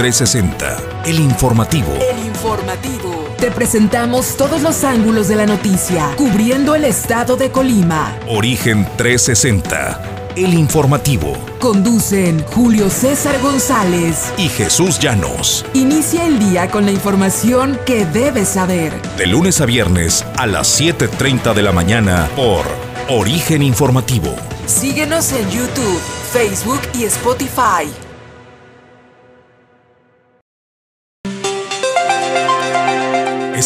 360, el informativo. El informativo. Te presentamos todos los ángulos de la noticia, cubriendo el estado de Colima. Origen 360, el informativo. Conducen Julio César González y Jesús Llanos. Inicia el día con la información que debes saber. De lunes a viernes a las 7.30 de la mañana por Origen Informativo. Síguenos en YouTube, Facebook y Spotify.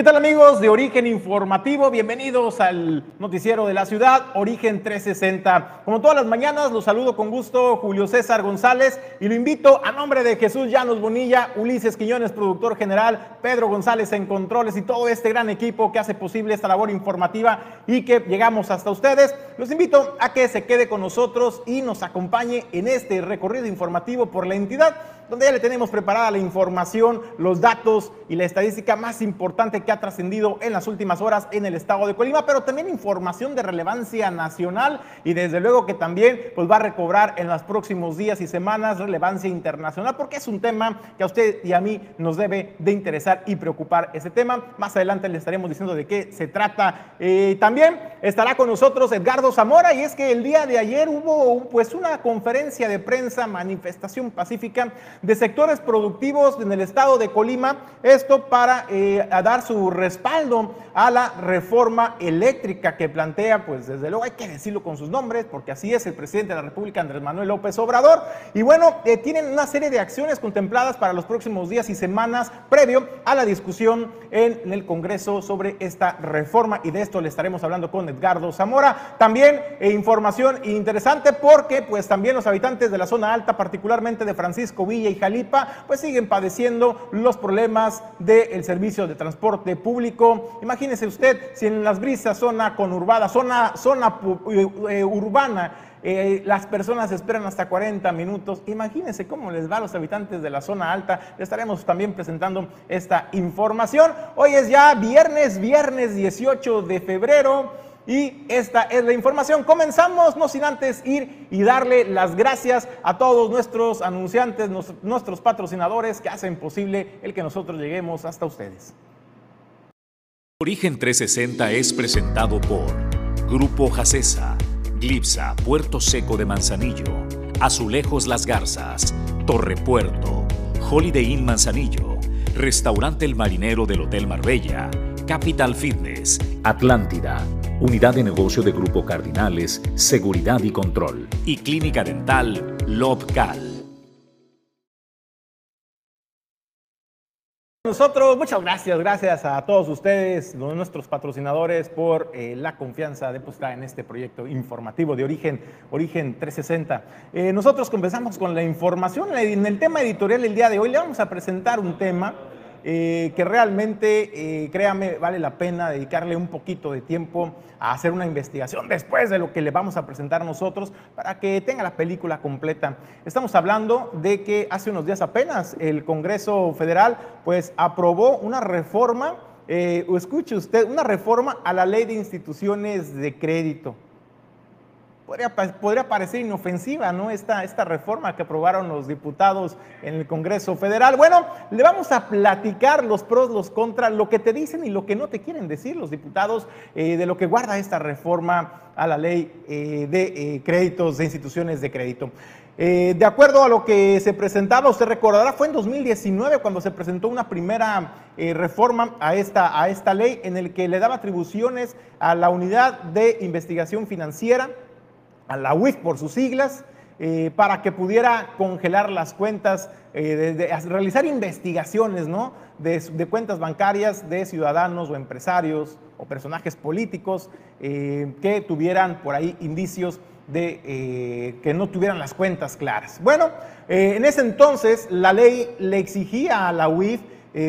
¿Qué tal amigos de Origen Informativo? Bienvenidos al noticiero de la ciudad, Origen 360. Como todas las mañanas, los saludo con gusto Julio César González y lo invito a nombre de Jesús Llanos Bonilla, Ulises Quiñones, productor general, Pedro González en controles y todo este gran equipo que hace posible esta labor informativa y que llegamos hasta ustedes. Los invito a que se quede con nosotros y nos acompañe en este recorrido informativo por la entidad donde ya le tenemos preparada la información, los datos y la estadística más importante que ha trascendido en las últimas horas en el estado de Colima, pero también información de relevancia nacional y desde luego que también pues va a recobrar en los próximos días y semanas relevancia internacional porque es un tema que a usted y a mí nos debe de interesar y preocupar ese tema. Más adelante le estaremos diciendo de qué se trata. Eh, también estará con nosotros Edgardo Zamora y es que el día de ayer hubo pues una conferencia de prensa, manifestación pacífica de sectores productivos en el estado de Colima, esto para eh, dar su respaldo a la reforma eléctrica que plantea, pues desde luego hay que decirlo con sus nombres, porque así es el presidente de la República, Andrés Manuel López Obrador, y bueno, eh, tienen una serie de acciones contempladas para los próximos días y semanas previo a la discusión en el Congreso sobre esta reforma, y de esto le estaremos hablando con Edgardo Zamora. También eh, información interesante porque pues también los habitantes de la zona alta, particularmente de Francisco Villa y Jalipa, pues siguen padeciendo los problemas del servicio de transporte público. Imagínese usted si en las brisas, zona conurbada, zona, zona eh, urbana, eh, las personas esperan hasta 40 minutos. Imagínense cómo les va a los habitantes de la zona alta. Le estaremos también presentando esta información. Hoy es ya viernes, viernes 18 de febrero. Y esta es la información. Comenzamos, no sin antes ir y darle las gracias a todos nuestros anunciantes, nuestros patrocinadores que hacen posible el que nosotros lleguemos hasta ustedes. Origen 360 es presentado por Grupo Jacesa, Glipsa, Puerto Seco de Manzanillo, Azulejos Las Garzas, Torre Puerto, Holiday Inn Manzanillo, Restaurante El Marinero del Hotel Marbella, Capital Fitness, Atlántida, Unidad de Negocio de Grupo Cardinales, Seguridad y Control. Y Clínica Dental Lobcal. Nosotros, muchas gracias, gracias a todos ustedes, nuestros patrocinadores, por eh, la confianza depositada en este proyecto informativo de Origen, Origen 360. Eh, nosotros comenzamos con la información. En el tema editorial el día de hoy le vamos a presentar un tema eh, que realmente, eh, créame, vale la pena dedicarle un poquito de tiempo a hacer una investigación después de lo que le vamos a presentar nosotros para que tenga la película completa. Estamos hablando de que hace unos días apenas el Congreso Federal pues aprobó una reforma, eh, escuche usted, una reforma a la ley de instituciones de crédito podría, parecer inofensiva, ¿no? Esta, esta reforma que aprobaron los diputados en el Congreso Federal. Bueno, le vamos a platicar los pros, los contras, lo que te dicen y lo que no te quieren decir los diputados eh, de lo que guarda esta reforma a la ley eh, de eh, créditos de instituciones de crédito. de acuerdo a lo que se presentaba, usted recordará, fue en 2019 cuando se presentó una primera reforma a esta, a esta ley en el que le daba atribuciones a la unidad de investigación financiera, a la UIF por sus siglas, eh, para que pudiera congelar las cuentas, eh, de, realizar investigaciones ¿no? de, cuentas bancarias de ciudadanos o empresarios o personajes políticos eh, que tuvieran por ahí indicios de que no tuvieran las cuentas claras. Bueno, en ese entonces la ley le exigía a la UIF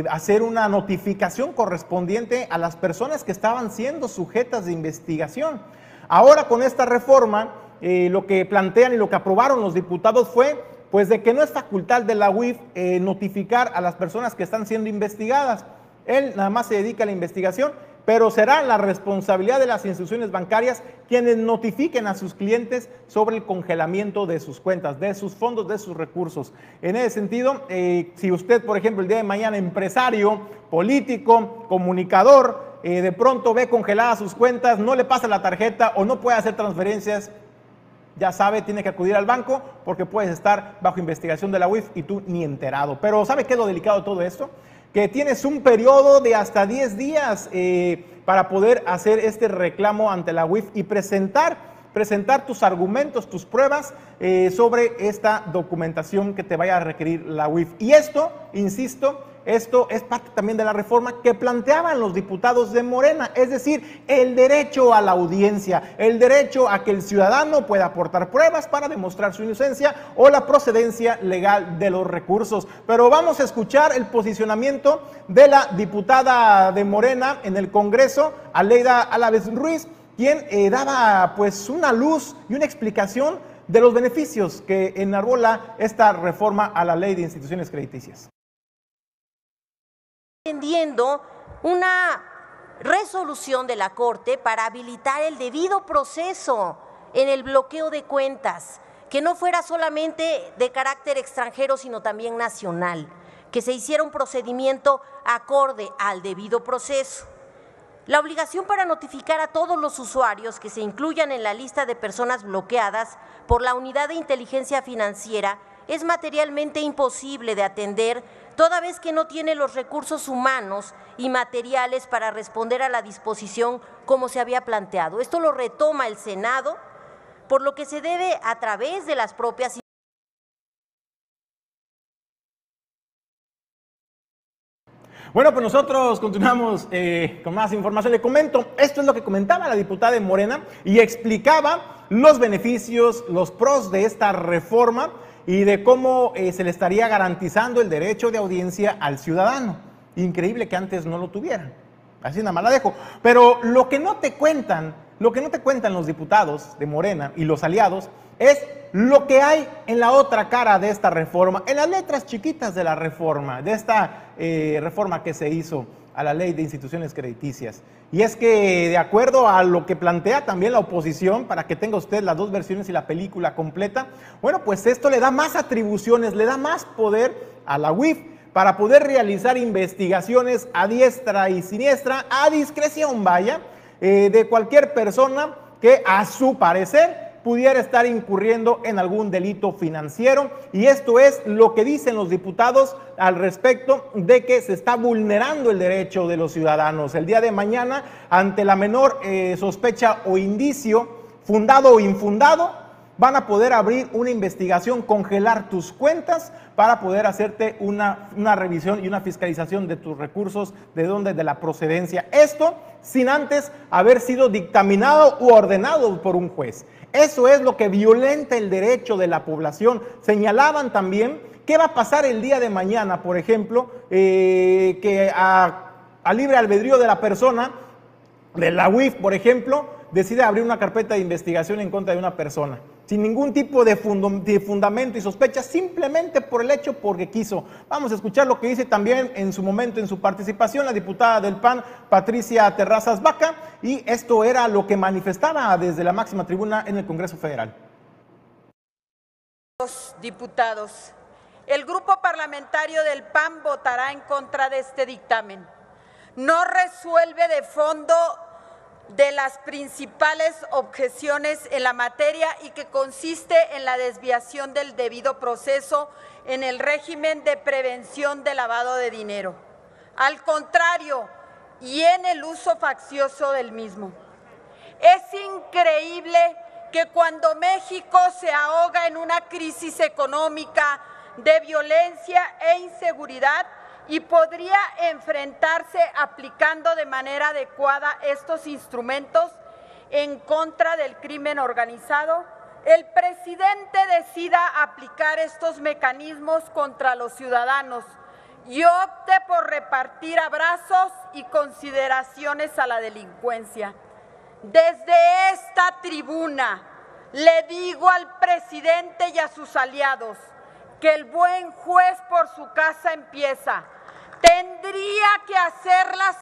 hacer una notificación correspondiente a las personas que estaban siendo sujetas de investigación. Ahora con esta reforma, eh, lo que plantean y lo que aprobaron los diputados fue pues de que no es facultad de la UIF eh, notificar a las personas que están siendo investigadas. Él nada más se dedica a la investigación pero será la responsabilidad de las instituciones bancarias quienes notifiquen a sus clientes sobre el congelamiento de sus cuentas, de sus fondos, de sus recursos. En ese sentido, eh, si usted, por ejemplo, el día de mañana, empresario, político, comunicador, de pronto ve congeladas sus cuentas, no le pasa la tarjeta o no puede hacer transferencias, ya sabe, tiene que acudir al banco porque puedes estar bajo investigación de la UIF y tú ni enterado. Pero ¿sabe qué es lo delicado de todo esto? que tienes un periodo de hasta 10 días eh, para poder hacer este reclamo ante la UIF y presentar, presentar tus argumentos, tus pruebas eh, sobre esta documentación que te vaya a requerir la UIF. Y esto, insisto, esto es parte también de la reforma que planteaban los diputados de Morena, es decir, el derecho a la audiencia, el derecho a que el ciudadano pueda aportar pruebas para demostrar su inocencia o la procedencia legal de los recursos. Pero vamos a escuchar el posicionamiento de la diputada de Morena en el Congreso, Aleida Alaves Ruiz, quien eh, daba pues una luz y una explicación de los beneficios que enarbola esta reforma a la ley de instituciones crediticias entendiendo una resolución de la Corte para habilitar el debido proceso en el bloqueo de cuentas, que no fuera solamente de carácter extranjero, sino también nacional, que se hiciera un procedimiento acorde al debido proceso. La obligación para notificar a todos los usuarios que se incluyan en la lista de personas bloqueadas por la Unidad de Inteligencia Financiera es materialmente imposible de atender toda vez que no tiene los recursos humanos y materiales para responder a la disposición como se había planteado. Esto lo retoma el Senado, por lo que se debe a través de las propias Bueno, pues nosotros continuamos eh, con más información. Le comento, esto es lo que comentaba la diputada de Morena y explicaba los beneficios, los pros de esta reforma y de cómo eh, se le estaría garantizando el derecho de audiencia al ciudadano. Increíble que antes no lo tuvieran. Así nada más la dejo. Pero lo que no te cuentan, lo que no te cuentan los diputados de Morena y los aliados es lo que hay en la otra cara de esta reforma, en las letras chiquitas de la reforma, de esta eh, reforma que se hizo a la ley de instituciones crediticias. Y es que de acuerdo a lo que plantea también la oposición, para que tenga usted las dos versiones y la película completa, bueno, pues esto le da más atribuciones, le da más poder a la UIF para poder realizar investigaciones a diestra y siniestra, a discreción, vaya, eh, de cualquier persona que a su parecer pudiera estar incurriendo en algún delito financiero. Y esto es lo que dicen los diputados al respecto de que se está vulnerando el derecho de los ciudadanos. El día de mañana, ante la menor eh, sospecha o indicio, fundado o infundado, van a poder abrir una investigación, congelar tus cuentas para poder hacerte una, una, revisión y una fiscalización de tus recursos, de dónde, de la procedencia. Esto sin antes haber sido dictaminado u ordenado por un juez. Eso es lo que violenta el derecho de la población. Señalaban también qué va a pasar el día de mañana, por ejemplo, eh, que a, libre albedrío de la persona, de la UIF, por ejemplo, decide abrir una carpeta de investigación en contra de una persona sin ningún tipo de, fundamento y sospecha, simplemente por el hecho porque quiso. Vamos a escuchar lo que dice también en su momento, en su participación, la diputada del PAN, Patricia Terrazas Vaca, y esto era lo que manifestaba desde la máxima tribuna en el Congreso Federal. Diputados, el grupo parlamentario del PAN votará en contra de este dictamen. No resuelve de fondo de las principales objeciones en la materia y que consiste en la desviación del debido proceso en el régimen de prevención de lavado de dinero. Al contrario, y en el uso faccioso del mismo. Es increíble que cuando México se ahoga en una crisis económica de violencia e inseguridad, y podría enfrentarse aplicando de manera adecuada estos instrumentos en contra del crimen organizado, el presidente decida aplicar estos mecanismos contra los ciudadanos y opte por repartir abrazos y consideraciones a la delincuencia. Desde esta tribuna le digo al presidente y a sus aliados que el buen juez por su casa empieza. Tendría que hacerlas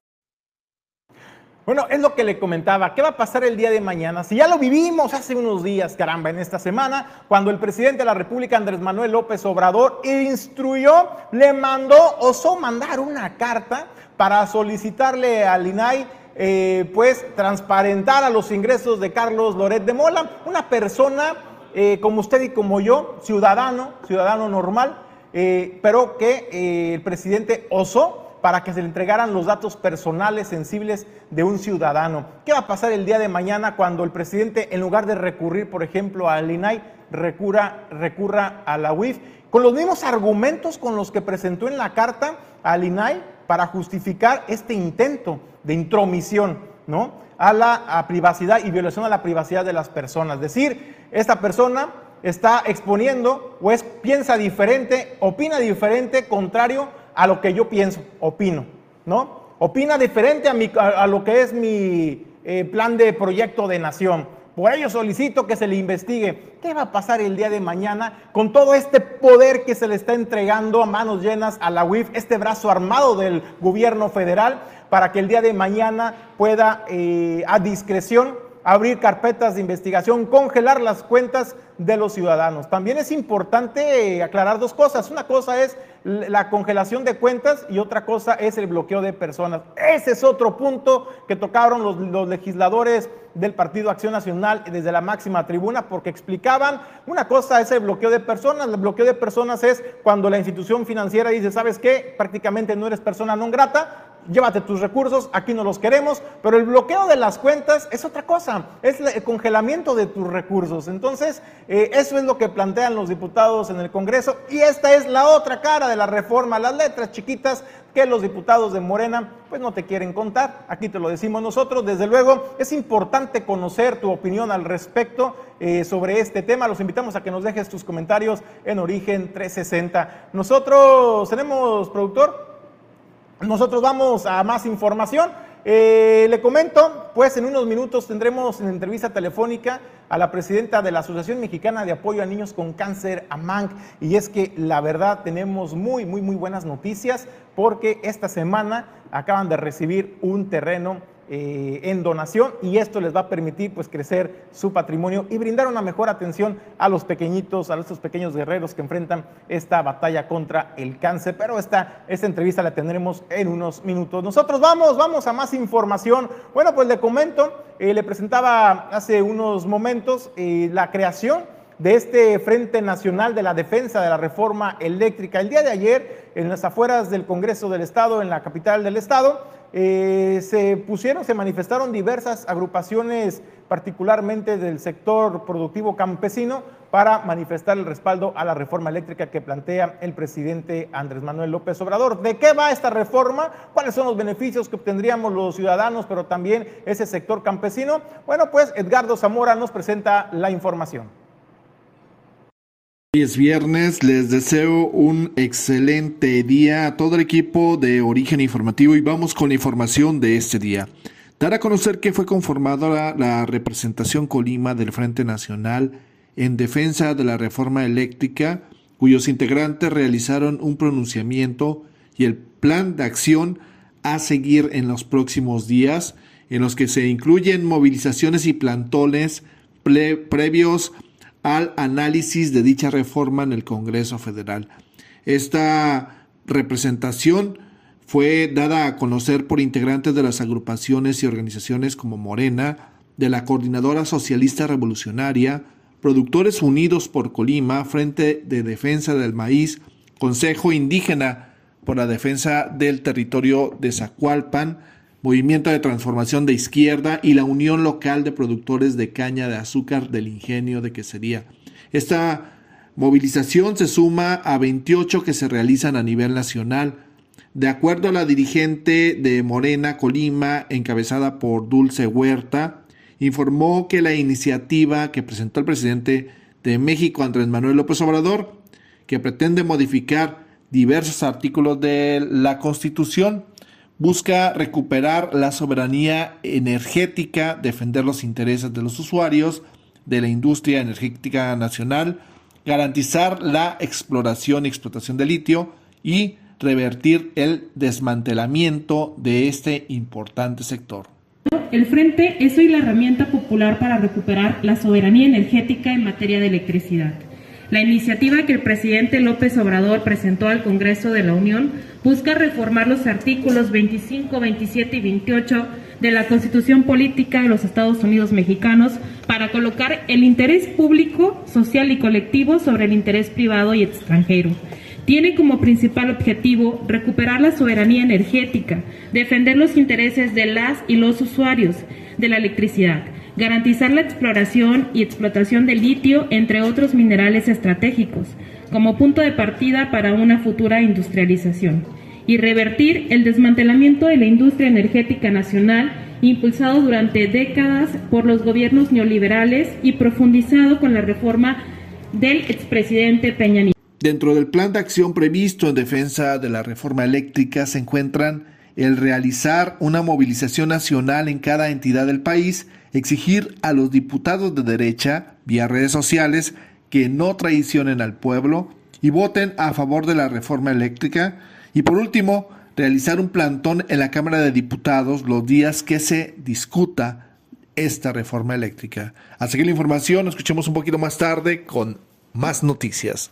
bueno, es lo que le comentaba. ¿Qué va a pasar el día de mañana? Si ya lo vivimos hace unos días, caramba, en esta semana, cuando el presidente de la República, Andrés Manuel López Obrador, instruyó, le mandó, osó mandar una carta para solicitarle al INAI eh, pues transparentar a los ingresos de Carlos Loret de Mola, una persona eh, como usted y como yo, ciudadano, ciudadano normal, eh, pero que el presidente osó para que se le entregaran los datos personales sensibles de un ciudadano. ¿Qué va a pasar el día de mañana cuando el presidente, en lugar de recurrir, por ejemplo, al INAI, recurra, recurra a la UIF? Con los mismos argumentos con los que presentó en la carta al INAI para justificar este intento de intromisión, ¿no? A la privacidad y violación a la privacidad de las personas. Es decir, esta persona está exponiendo o es, piensa diferente, opina diferente, contrario a lo que yo pienso, opino, ¿no? Opina diferente a, mi, a, lo que es mi eh, plan de proyecto de nación. Por ello solicito que se le investigue qué va a pasar el día de mañana con todo este poder que se le está entregando a manos llenas a la UIF, este brazo armado del gobierno federal, para que el día de mañana pueda eh, a discreción abrir carpetas de investigación, congelar las cuentas de los ciudadanos. También es importante eh, aclarar dos cosas. Una cosa es la congelación de cuentas y otra cosa es el bloqueo de personas. Ese es otro punto que tocaron los, legisladores del Partido Acción Nacional desde la máxima tribuna porque explicaban una cosa es el bloqueo de personas. El bloqueo de personas es cuando la institución financiera dice, ¿sabes qué? Prácticamente no eres persona no grata, llévate tus recursos, aquí no los queremos, pero el bloqueo de las cuentas es otra cosa, es el congelamiento de tus recursos. Entonces, eh, eso es lo que plantean los diputados en el Congreso y esta es la otra cara de la reforma, las letras chiquitas que los diputados de Morena pues no te quieren contar. Aquí te lo decimos nosotros. Desde luego, es importante conocer tu opinión al respecto eh, sobre este tema. Los invitamos a que nos dejes tus comentarios en Origen 360. Nosotros tenemos productor. Nosotros vamos a más información. Eh, le comento, pues en unos minutos tendremos en entrevista telefónica a la presidenta de la Asociación Mexicana de Apoyo a Niños con Cáncer, AMANC, y es que la verdad tenemos muy, muy, muy buenas noticias porque esta semana acaban de recibir un terreno eh, en donación y esto les va a permitir pues crecer su patrimonio y brindar una mejor atención a los pequeñitos, a estos pequeños guerreros que enfrentan esta batalla contra el cáncer. Pero esta, esta entrevista la tendremos en unos minutos. Nosotros vamos, vamos a más información. Bueno, pues le comento, eh, le presentaba hace unos momentos eh, la creación de este Frente Nacional de la Defensa de la Reforma Eléctrica. El día de ayer, en las afueras del Congreso del Estado, en la capital del Estado, eh, se pusieron, se manifestaron diversas agrupaciones, particularmente del sector productivo campesino, para manifestar el respaldo a la reforma eléctrica que plantea el presidente Andrés Manuel López Obrador. ¿De qué va esta reforma? ¿Cuáles son los beneficios que obtendríamos los ciudadanos, pero también ese sector campesino? Bueno, pues Edgardo Zamora nos presenta la información. Hoy es viernes, les deseo un excelente día a todo el equipo de Origen Informativo y vamos con la información de este día. Dar a conocer que fue conformada la representación Colima del Frente Nacional en defensa de la reforma eléctrica, cuyos integrantes realizaron un pronunciamiento y el plan de acción a seguir en los próximos días, en los que se incluyen movilizaciones y plantones previos al análisis de dicha reforma en el Congreso Federal. Esta representación fue dada a conocer por integrantes de las agrupaciones y organizaciones como Morena, de la Coordinadora Socialista Revolucionaria, Productores Unidos por Colima, Frente de Defensa del Maíz, Consejo Indígena por la Defensa del Territorio de Zacualpan, Movimiento de Transformación de Izquierda y la Unión Local de Productores de Caña de Azúcar del Ingenio de Quesería. Esta movilización se suma a 28 que se realizan a nivel nacional. De acuerdo a la dirigente de Morena Colima, encabezada por Dulce Huerta, informó que la iniciativa que presentó el presidente de México, Andrés Manuel López Obrador, que pretende modificar diversos artículos de la Constitución. Busca recuperar la soberanía energética, defender los intereses de los usuarios, de la industria energética nacional, garantizar la exploración y explotación de litio y revertir el desmantelamiento de este importante sector. El Frente es hoy la herramienta popular para recuperar la soberanía energética en materia de electricidad. La iniciativa que el presidente López Obrador presentó al Congreso de la Unión busca reformar los artículos 25, 27 y 28 de la Constitución Política de los Estados Unidos Mexicanos para colocar el interés público, social y colectivo sobre el interés privado y extranjero. Tiene como principal objetivo recuperar la soberanía energética, defender los intereses de las y los usuarios de la electricidad, garantizar la exploración y explotación del litio, entre otros minerales estratégicos, como punto de partida para una futura industrialización, y revertir el desmantelamiento de la industria energética nacional impulsado durante décadas por los gobiernos neoliberales y profundizado con la reforma del expresidente Peña Nieto. Dentro del plan de acción previsto en defensa de la reforma eléctrica se encuentran el realizar una movilización nacional en cada entidad del país, exigir a los diputados de derecha, vía redes sociales, que no traicionen al pueblo y voten a favor de la reforma eléctrica, y por último, realizar un plantón en la Cámara de Diputados los días que se discuta esta reforma eléctrica. Así que la información, escuchemos un poquito más tarde con más noticias.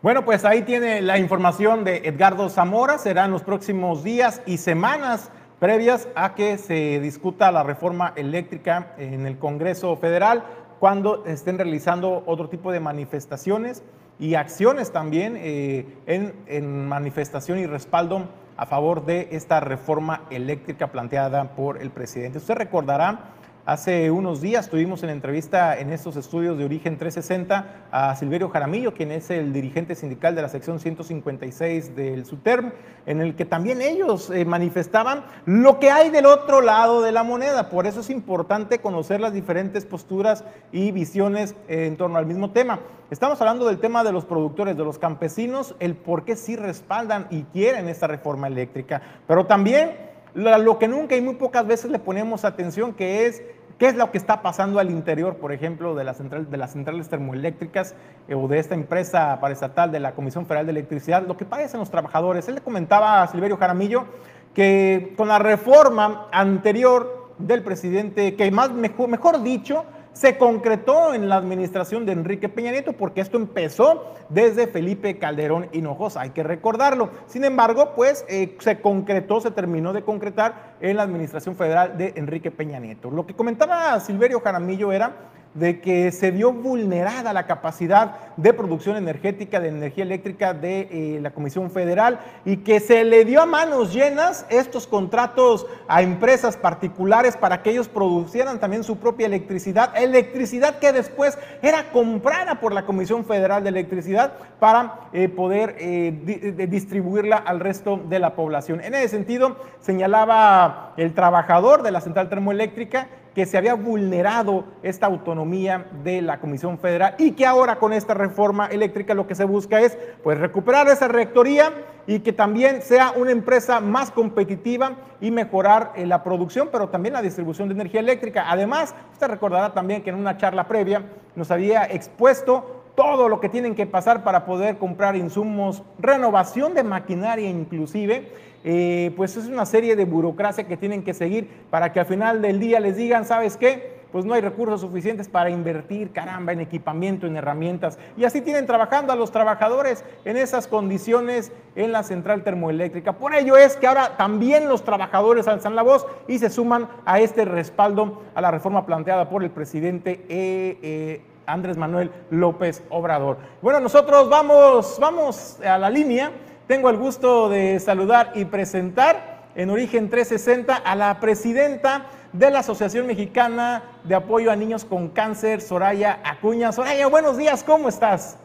Bueno, pues ahí tiene la información de Edgardo Zamora. Serán los próximos días y semanas previas a que se discuta la reforma eléctrica en el Congreso Federal, cuando estén realizando otro tipo de manifestaciones y acciones también eh, en, en manifestación y respaldo a favor de esta reforma eléctrica planteada por el presidente. Usted recordará Hace unos días tuvimos en entrevista en estos estudios de Origen 360 a Silverio Jaramillo, quien es el dirigente sindical de la sección 156 del SUTERM, en el que también ellos eh, manifestaban lo que hay del otro lado de la moneda. Por eso es importante conocer las diferentes posturas y visiones en torno al mismo tema. Estamos hablando del tema de los productores, de los campesinos, el por qué sí respaldan y quieren esta reforma eléctrica, pero también lo que nunca y muy pocas veces le ponemos atención, que es ¿Qué es lo que está pasando al interior, por ejemplo, de, de las centrales termoeléctricas eh, o de esta empresa paraestatal de la Comisión Federal de Electricidad? Lo que padecen los trabajadores. Él le comentaba a Silverio Jaramillo que con la reforma anterior del presidente, que más mejor, mejor dicho, se concretó en la administración de Enrique Peña Nieto porque esto empezó desde Felipe Calderón Hinojosa, hay que recordarlo. Sin embargo, pues eh, se concretó, se terminó de concretar en la administración federal de Enrique Peña Nieto. Lo que comentaba Silverio Jaramillo era de que se vio vulnerada la capacidad de producción energética, de energía eléctrica de eh, la Comisión Federal y que se le dio a manos llenas estos contratos a empresas particulares para que ellos producieran también su propia electricidad, electricidad que después era comprada por la Comisión Federal de Electricidad para eh, poder eh, distribuirla al resto de la población. En ese sentido, señalaba el trabajador de la central termoeléctrica que se había vulnerado esta autonomía de la Comisión Federal y que ahora con esta reforma eléctrica lo que se busca es pues recuperar esa rectoría y que también sea una empresa más competitiva y mejorar eh, la producción, pero también la distribución de energía eléctrica. Además, usted recordará también que en una charla previa nos había expuesto todo lo que tienen que pasar para poder comprar insumos, renovación de maquinaria inclusive, eh, pues es una serie de burocracia que tienen que seguir para que al final del día les digan, ¿sabes qué? Pues no hay recursos suficientes para invertir, caramba, en equipamiento, en herramientas. Y así tienen trabajando a los trabajadores en esas condiciones en la central termoeléctrica. Por ello es que ahora también los trabajadores alzan la voz y se suman a este respaldo a la reforma planteada por el presidente. Eh, eh, Andrés Manuel López Obrador. Bueno, nosotros vamos, vamos a la línea tengo el gusto de saludar y presentar en Origen 360 a la presidenta de la Asociación Mexicana de Apoyo a Niños con Cáncer, Soraya Acuña. Soraya, buenos días, ¿cómo estás?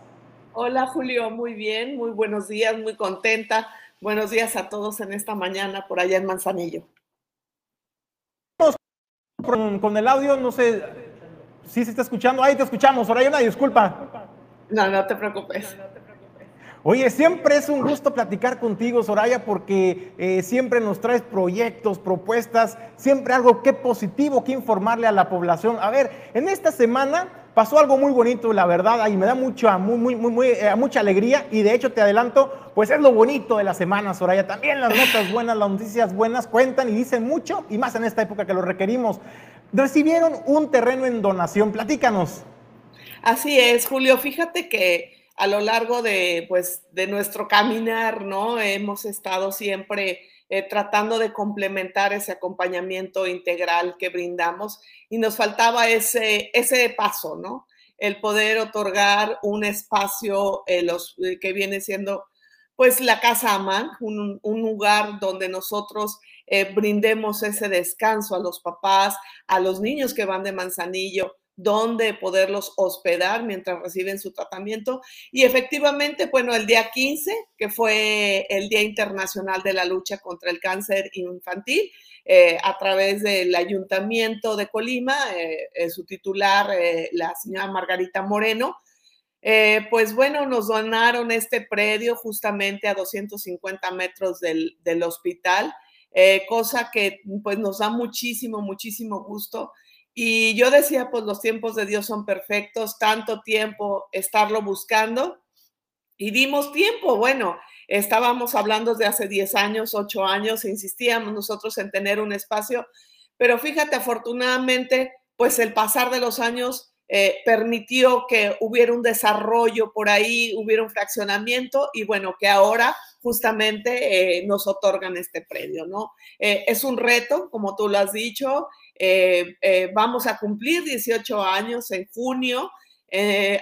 Hola Julio, muy bien, muy buenos días, muy contenta. Buenos días a todos en esta mañana por allá en Manzanillo. Con, con el audio, no sé, Sí, se está escuchando. Ahí te escuchamos. Soraya, una disculpa. No, no te preocupes. Oye, siempre es un gusto platicar contigo, Soraya, porque eh, siempre nos traes proyectos, propuestas, siempre algo que positivo que informarle a la población. A ver, en esta semana pasó algo muy bonito, la verdad, y me da mucha, muy, muy, muy, muy eh, mucha alegría. Y de hecho, te adelanto, pues es lo bonito de la semana, Soraya. También las notas buenas, las noticias buenas cuentan y dicen mucho, y más en esta época que lo requerimos. Recibieron un terreno en donación. Platícanos. Así es, Julio. Fíjate que a lo largo de, pues, de nuestro caminar, ¿no? Hemos estado siempre eh, tratando de complementar ese acompañamiento integral que brindamos y nos faltaba ese, ese paso, ¿no? El poder otorgar un espacio eh, los, eh, que viene siendo, pues, la Casa Amán, un, un lugar donde nosotros brindemos ese descanso a los papás, a los niños que van de Manzanillo, dónde poderlos hospedar mientras reciben su tratamiento. Y efectivamente, bueno, el día 15, que fue el Día Internacional de la Lucha contra el Cáncer Infantil, eh, a través del Ayuntamiento de Colima, eh, eh, su titular, la señora Margarita Moreno, pues bueno, nos donaron este predio justamente a 250 metros del, del hospital, cosa que pues nos da muchísimo, muchísimo gusto y yo decía, pues los tiempos de Dios son perfectos, tanto tiempo estarlo buscando. Y dimos tiempo, bueno, estábamos hablando de hace 10 años, 8 años, insistíamos nosotros en tener un espacio, pero fíjate, afortunadamente, pues el pasar de los años eh, permitió que hubiera un desarrollo por ahí, hubiera un fraccionamiento y bueno, que ahora justamente eh, nos otorgan este predio, ¿no? Eh, es un reto, como tú lo has dicho, vamos a cumplir 18 años en junio,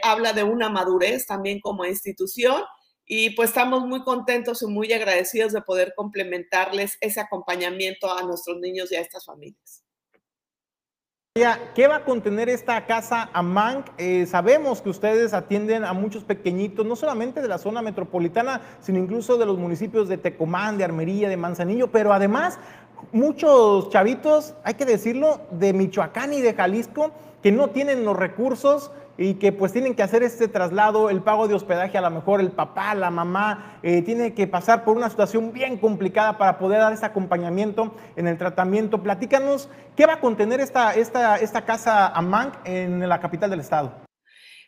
habla de una madurez también como institución y pues estamos muy contentos y muy agradecidos de poder complementarles ese acompañamiento a nuestros niños y a estas familias. ¿Qué va a contener esta casa AMANC? Eh, sabemos que ustedes atienden a muchos pequeñitos, no solamente de la zona metropolitana, sino incluso de los municipios de Tecomán, de Armería, de Manzanillo, pero además muchos chavitos, hay que decirlo, de Michoacán y de Jalisco, que no tienen los recursos y que pues tienen que hacer este traslado, el pago de hospedaje, a lo mejor el papá, la mamá, eh, tiene que pasar por una situación bien complicada para poder dar ese acompañamiento en el tratamiento. Platícanos, ¿qué va a contener esta, esta, esta casa AMANC en la capital del estado?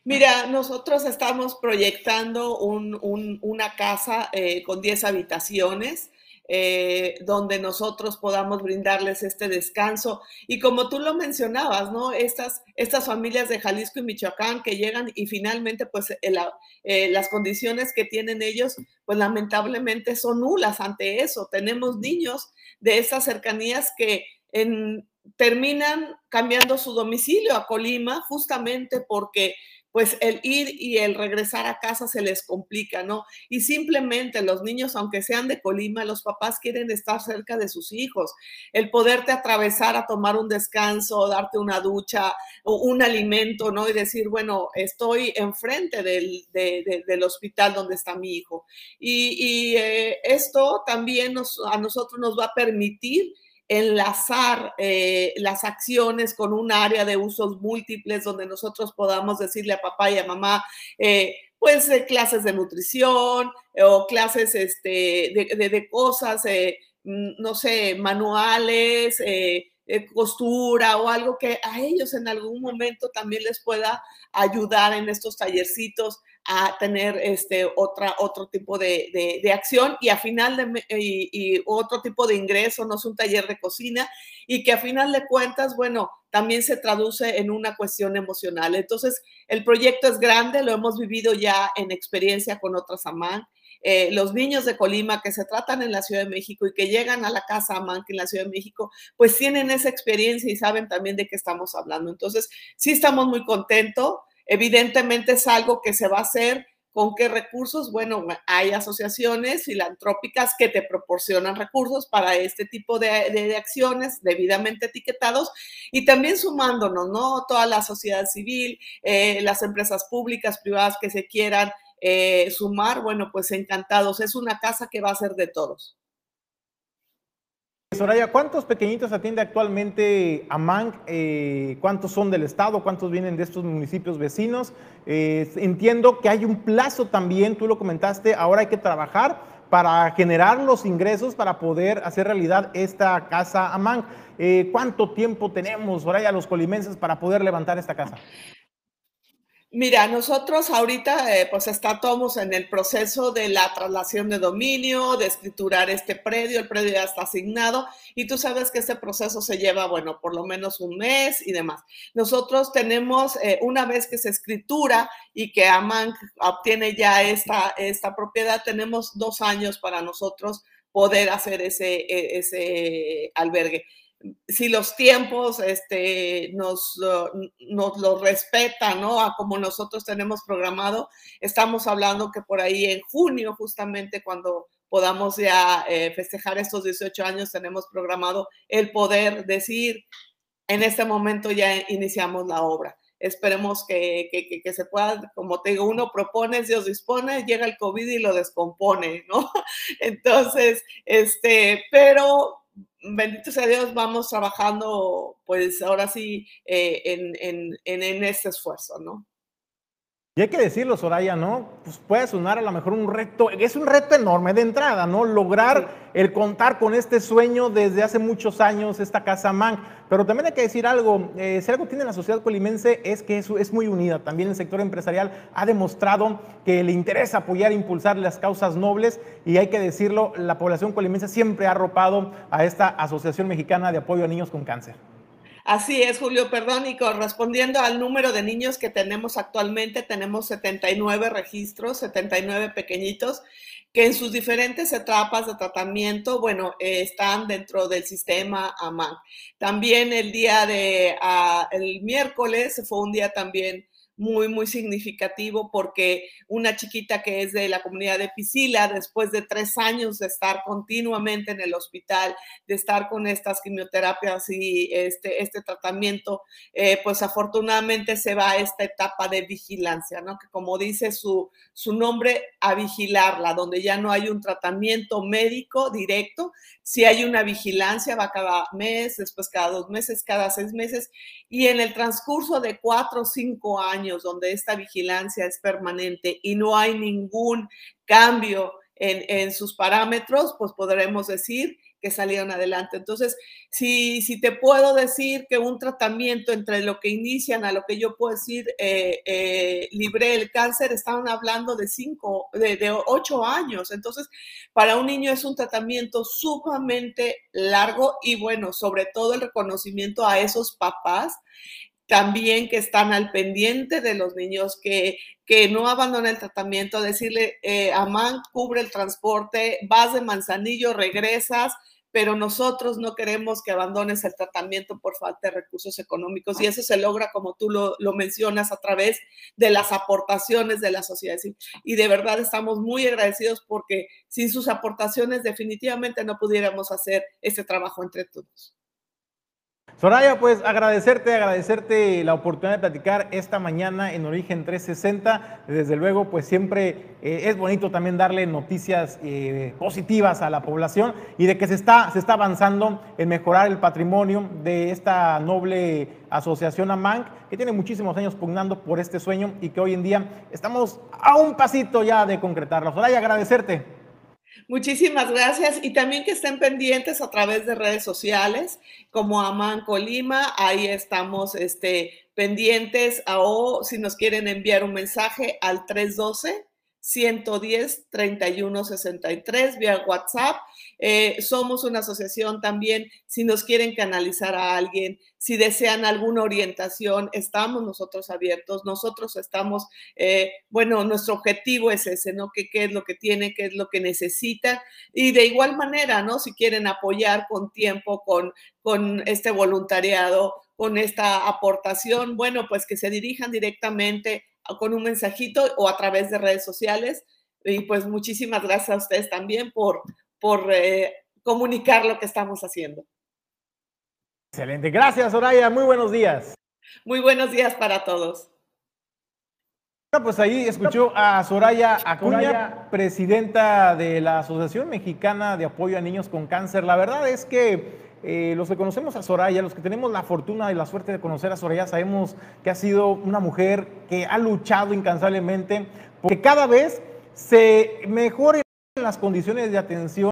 Mira, nosotros estamos proyectando una casa eh, con 10 habitaciones eh, donde nosotros podamos brindarles este descanso. Y como tú lo mencionabas, ¿no? Estas, estas familias de Jalisco y Michoacán que llegan y finalmente, pues eh, eh, las condiciones que tienen ellos, pues lamentablemente son nulas ante eso. Tenemos niños de esas cercanías que terminan cambiando su domicilio a Colima justamente porque pues el ir y el regresar a casa se les complica, ¿no? Y simplemente los niños, aunque sean de Colima, los papás quieren estar cerca de sus hijos. El poderte atravesar a tomar un descanso, darte una ducha, un alimento, ¿no? Y decir, bueno, estoy enfrente del, del hospital donde está mi hijo. Y, eh, esto también nos, a nosotros nos va a permitir enlazar eh, las acciones con un área de usos múltiples donde nosotros podamos decirle a papá y a mamá, eh, pues eh, clases de nutrición o clases este, de, de, cosas, mm, no sé, manuales, costura o algo que a ellos en algún momento también les pueda ayudar en estos tallercitos a tener este, otra, otro tipo de, de, acción y a final de, y, otro tipo de ingreso, no es un taller de cocina y que a final de cuentas, bueno, también se traduce en una cuestión emocional. Entonces, el proyecto es grande, lo hemos vivido ya en experiencia con otras AMAN. Eh, los niños de Colima que se tratan en la Ciudad de México y que llegan a la casa AMAN en la Ciudad de México, pues tienen esa experiencia y saben también de qué estamos hablando. Entonces, sí estamos muy contentos. Evidentemente es algo que se va a hacer ¿Con qué recursos? Bueno, hay asociaciones filantrópicas que te proporcionan recursos para este tipo de, acciones debidamente etiquetados y también sumándonos, ¿no? Toda la sociedad civil, eh, las empresas públicas, privadas que se quieran eh, sumar, bueno, pues encantados. Es una casa que va a ser de todos. Soraya, ¿cuántos pequeñitos atiende actualmente AMANC? Eh, ¿Cuántos son del Estado? ¿Cuántos vienen de estos municipios vecinos? Eh, entiendo que hay un plazo también, tú lo comentaste, ahora hay que trabajar para generar los ingresos para poder hacer realidad esta casa AMANC. Eh, ¿Cuánto tiempo tenemos, Soraya, los colimenses para poder levantar esta casa? Mira, nosotros ahorita eh, pues estamos en el proceso de la traslación de dominio, de escriturar este predio, el predio ya está asignado y tú sabes que ese proceso se lleva, bueno, por lo menos un mes y demás. Nosotros tenemos, eh, una vez que se escritura y que AMAN obtiene ya esta, esta propiedad, tenemos dos años para nosotros poder hacer ese, e, ese albergue si los tiempos este, nos, nos lo respetan, ¿no? A como nosotros tenemos programado, estamos hablando que por ahí en junio, justamente cuando podamos ya eh, festejar estos 18 años, tenemos programado el poder decir, en este momento ya iniciamos la obra. Esperemos que, que, que, se pueda, como te digo, uno propone, Dios dispone, llega el COVID y lo descompone, ¿no? Entonces, este, pero bendito sea Dios, vamos trabajando, pues ahora sí, eh, en, en, en, este esfuerzo, ¿no? Y hay que decirlo, Soraya, ¿no? Pues puede sonar a lo mejor un reto, es un reto enorme de entrada, ¿no? Lograr el contar con este sueño desde hace muchos años, esta Casa Man. Pero también hay que decir algo, eh, si algo tiene la sociedad colimense es que es, es muy unida. También el sector empresarial ha demostrado que le interesa apoyar e impulsar las causas nobles y hay que decirlo, la población colimense siempre ha arropado a esta Asociación Mexicana de Apoyo a Niños con Cáncer. Así es, Julio, perdón, y correspondiendo al número de niños que tenemos actualmente, tenemos 79 registros, 79 pequeñitos, que en sus diferentes etapas de tratamiento, bueno, eh, están dentro del sistema AMAN. También el día de, ah, el miércoles fue un día también muy, muy significativo porque una chiquita que es de la comunidad de Piscila, después de tres años de estar continuamente en el hospital, de estar con estas quimioterapias y este, este tratamiento, eh, pues afortunadamente se va a esta etapa de vigilancia, ¿no? Que como dice su, su nombre, a vigilarla, donde ya no hay un tratamiento médico directo, si hay una vigilancia, va cada mes, después cada dos meses, cada seis meses, y en el transcurso de cuatro o cinco años, donde esta vigilancia es permanente y no hay ningún cambio en, en sus parámetros, pues podremos decir que salieron adelante. Entonces, si, si te puedo decir que un tratamiento entre lo que inician a lo que yo puedo decir, eh, eh, libre el cáncer, estaban hablando de cinco, de, de ocho años. Entonces, para un niño es un tratamiento sumamente largo y bueno, sobre todo el reconocimiento a esos papás también que están al pendiente de los niños, que, que no abandonan el tratamiento, decirle, eh, Amán, cubre el transporte, vas de Manzanillo, regresas, pero nosotros no queremos que abandones el tratamiento por falta de recursos económicos y eso se logra, como tú lo, mencionas, a través de las aportaciones de la sociedad. Y de verdad estamos muy agradecidos porque sin sus aportaciones definitivamente no pudiéramos hacer este trabajo entre todos. Soraya, pues agradecerte, agradecerte la oportunidad de platicar esta mañana en Origen 360. Desde luego, pues siempre eh, es bonito también darle noticias eh, positivas a la población y de que se está, se está avanzando en mejorar el patrimonio de esta noble asociación AMANC, que tiene muchísimos años pugnando por este sueño y que hoy en día estamos a un pasito ya de concretarlo. Soraya, agradecerte. Muchísimas gracias y también que estén pendientes a través de redes sociales como Aman Colima, ahí estamos este, pendientes o si nos quieren enviar un mensaje al 312 110 3163 vía WhatsApp. Eh, somos una asociación también, si nos quieren canalizar a alguien, si desean alguna orientación, estamos nosotros abiertos, nosotros estamos, eh, bueno, nuestro objetivo es ese, ¿no? ¿Qué, ¿Qué, es lo que tiene, qué es lo que necesita? Y de igual manera, ¿no? Si quieren apoyar con tiempo, con, con este voluntariado, con esta aportación, bueno, pues que se dirijan directamente con un mensajito o a través de redes sociales. Y pues muchísimas gracias a ustedes también por, por eh, comunicar lo que estamos haciendo. Excelente. Gracias, Soraya. Muy buenos días. Muy buenos días para todos. Pues ahí escuchó a Soraya Acuña, presidenta de la Asociación Mexicana de Apoyo a Niños con Cáncer. La verdad es que eh, los que conocemos a Soraya, los que tenemos la fortuna y la suerte de conocer a Soraya, sabemos que ha sido una mujer que ha luchado incansablemente porque cada vez se mejoren las condiciones de atención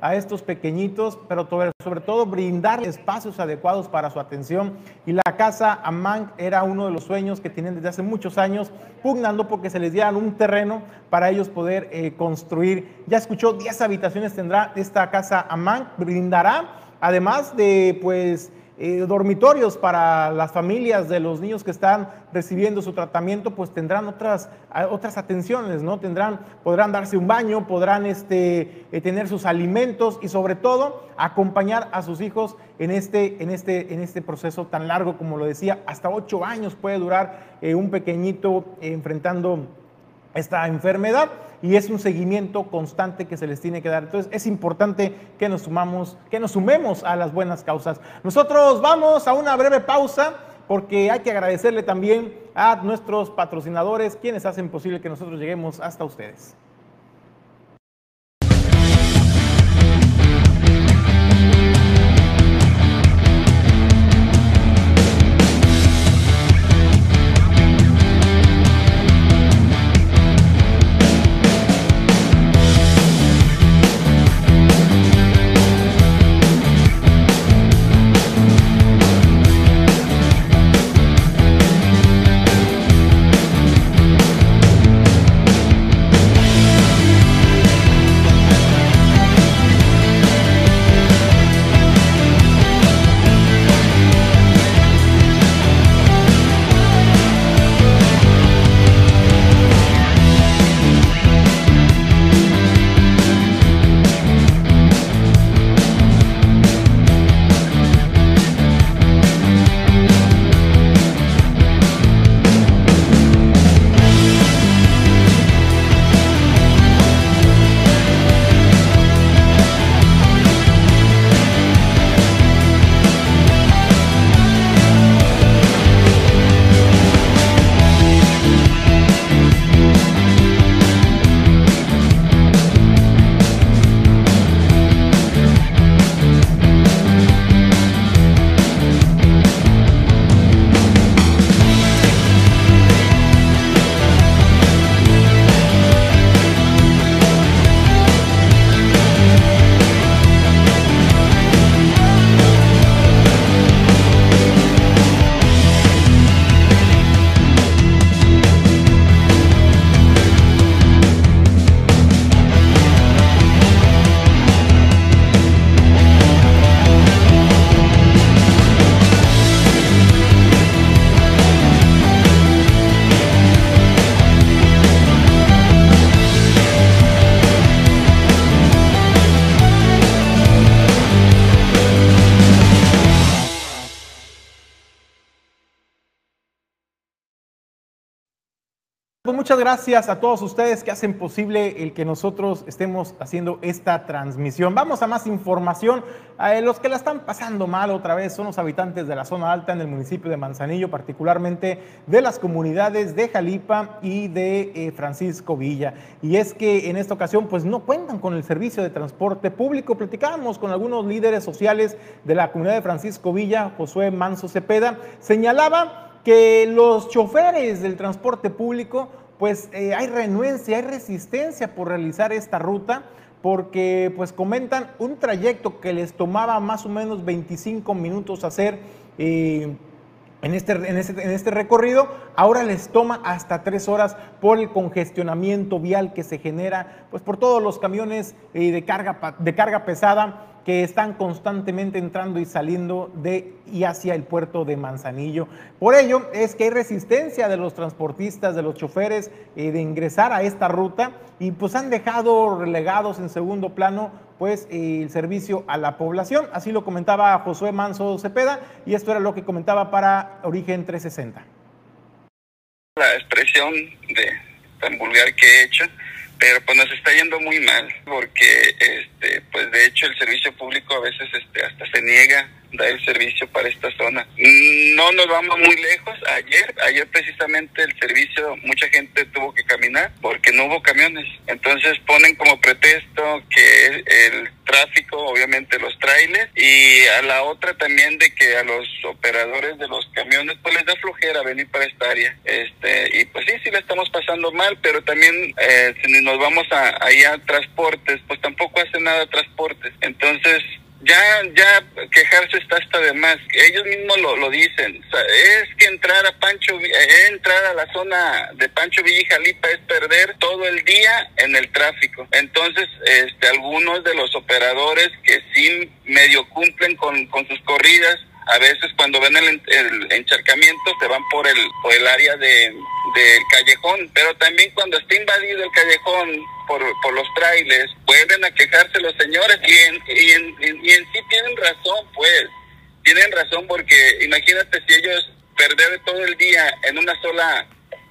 a estos pequeñitos, pero sobre todo brindar espacios adecuados para su atención. Y la casa Amán era uno de los sueños que tienen desde hace muchos años, pugnando porque se les dieran un terreno para ellos poder eh, construir. Ya escuchó, 10 habitaciones tendrá esta casa Amán, brindará, además de pues eh, dormitorios para las familias de los niños que están recibiendo su tratamiento, pues tendrán otras, otras atenciones, ¿no? Tendrán, podrán darse un baño, podrán este, eh, tener sus alimentos y sobre todo acompañar a sus hijos en este, en este, en este proceso tan largo, como lo decía, hasta ocho años puede durar eh, un pequeñito enfrentando esta enfermedad y es un seguimiento constante que se les tiene que dar. Entonces es importante que nos sumamos, que nos sumemos a las buenas causas. Nosotros vamos a una breve pausa porque hay que agradecerle también a nuestros patrocinadores quienes hacen posible que nosotros lleguemos hasta ustedes. Muchas gracias a todos ustedes que hacen posible el que nosotros estemos haciendo esta transmisión. Vamos a más información. Eh, los que la están pasando mal otra vez son los habitantes de la zona alta en el municipio de Manzanillo, particularmente de las comunidades de Jalipa y de eh, Francisco Villa. Y es que en esta ocasión pues no cuentan con el servicio de transporte público. Platicábamos con algunos líderes sociales de la comunidad de Francisco Villa, Josué Manso Cepeda, señalaba que los choferes del transporte público, pues eh, hay renuencia, hay resistencia por realizar esta ruta, porque pues comentan un trayecto que les tomaba más o menos 25 minutos hacer. Eh, en este, en, este, en este, recorrido, ahora les toma hasta tres horas por el congestionamiento vial que se genera, pues por todos los camiones eh, de, carga, de carga pesada que están constantemente entrando y saliendo de y hacia el puerto de Manzanillo. Por ello es que hay resistencia de los transportistas, de los choferes eh, de ingresar a esta ruta y pues han dejado relegados en segundo plano pues eh, el servicio a la población. Así lo comentaba Josué Manso Cepeda y esto era lo que comentaba para Origen 360. La expresión tan vulgar que he hecho pero pues nos está yendo muy mal porque este pues de hecho el servicio público a veces este hasta se niega dar el servicio para esta zona. No nos vamos muy lejos. Ayer, ayer precisamente el servicio, mucha gente tuvo que caminar porque no hubo camiones. Entonces ponen como pretexto que el tráfico, obviamente los trailers, y a la otra también de que a los operadores de los camiones pues les da flojera venir para esta área. Este, y pues sí, sí la estamos pasando mal, pero también eh, si nos vamos a, allá a transportes, pues tampoco hace nada transportes. Entonces, ya, ya quejarse está hasta de más. Ellos mismos lo, lo dicen. es que entrar a Pancho, eh, entrar a la zona de Pancho Villa y Jalipa es perder todo el día en el tráfico. Entonces, este, algunos de los operadores que sí medio cumplen con, con sus corridas, a veces cuando ven el, el, encharcamiento se van por el, por el área de, del callejón, pero también cuando está invadido el callejón por, por los trailers, pueden a quejarse los señores y en, y, en, y en sí tienen razón, pues, tienen razón porque imagínate si ellos perder todo el día en una sola,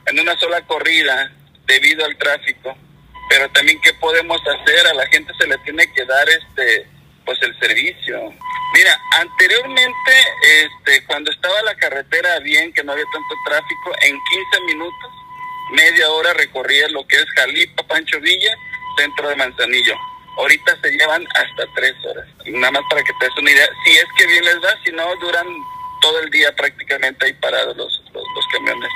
en una sola corrida debido al tráfico, pero también qué podemos hacer, a la gente se le tiene que dar este pues el servicio. Mira, anteriormente, este, cuando estaba la carretera bien, que no había tanto tráfico, en 15 minutos, media hora recorría lo que es Jalipa, Pancho Villa, centro de Manzanillo. Ahorita se llevan hasta tres horas. Nada más para que te des una idea. Si es que bien les da, si no, duran todo el día prácticamente ahí parados los, los, los camiones.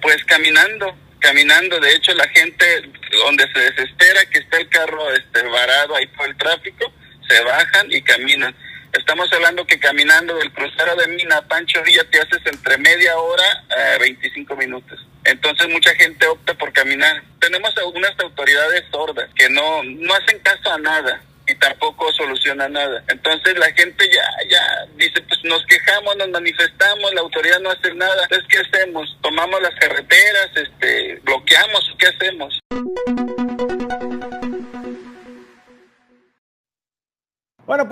Pues caminando, caminando. De hecho, la gente donde se desespera que está el carro este, varado ahí por el tráfico, se bajan y caminan. Estamos hablando que caminando del crucero de Mina a Pancho Villa te haces entre media hora a 25 minutos. Entonces mucha gente opta por caminar. Tenemos algunas autoridades sordas que no, no hacen caso a nada y tampoco soluciona nada. Entonces la gente ya, ya dice, pues nos quejamos, nos manifestamos, la autoridad no hace nada. Entonces, ¿qué hacemos? Tomamos las carreteras,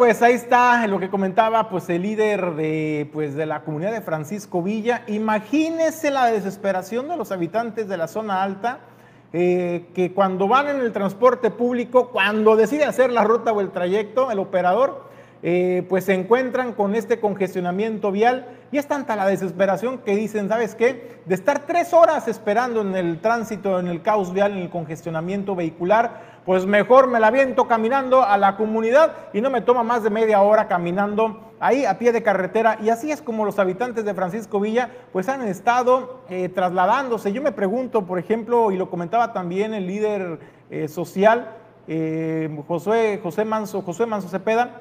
pues ahí está lo que comentaba pues el líder de, pues, de la comunidad de Francisco Villa. Imagínese la desesperación de los habitantes de la zona alta, eh, que cuando van en el transporte público, cuando decide hacer la ruta o el trayecto, el operador, eh, pues se encuentran con este congestionamiento vial y es tanta la desesperación que dicen, ¿sabes qué? De estar tres horas esperando en el tránsito, en el caos vial, en el congestionamiento vehicular, pues mejor me la viento caminando a la comunidad y no me toma más de media hora caminando ahí a pie de carretera. Y así es como los habitantes de Francisco Villa pues han estado eh, trasladándose. Yo me pregunto, por ejemplo, y lo comentaba también el líder eh, social, José, José, Manso, José Manso Cepeda,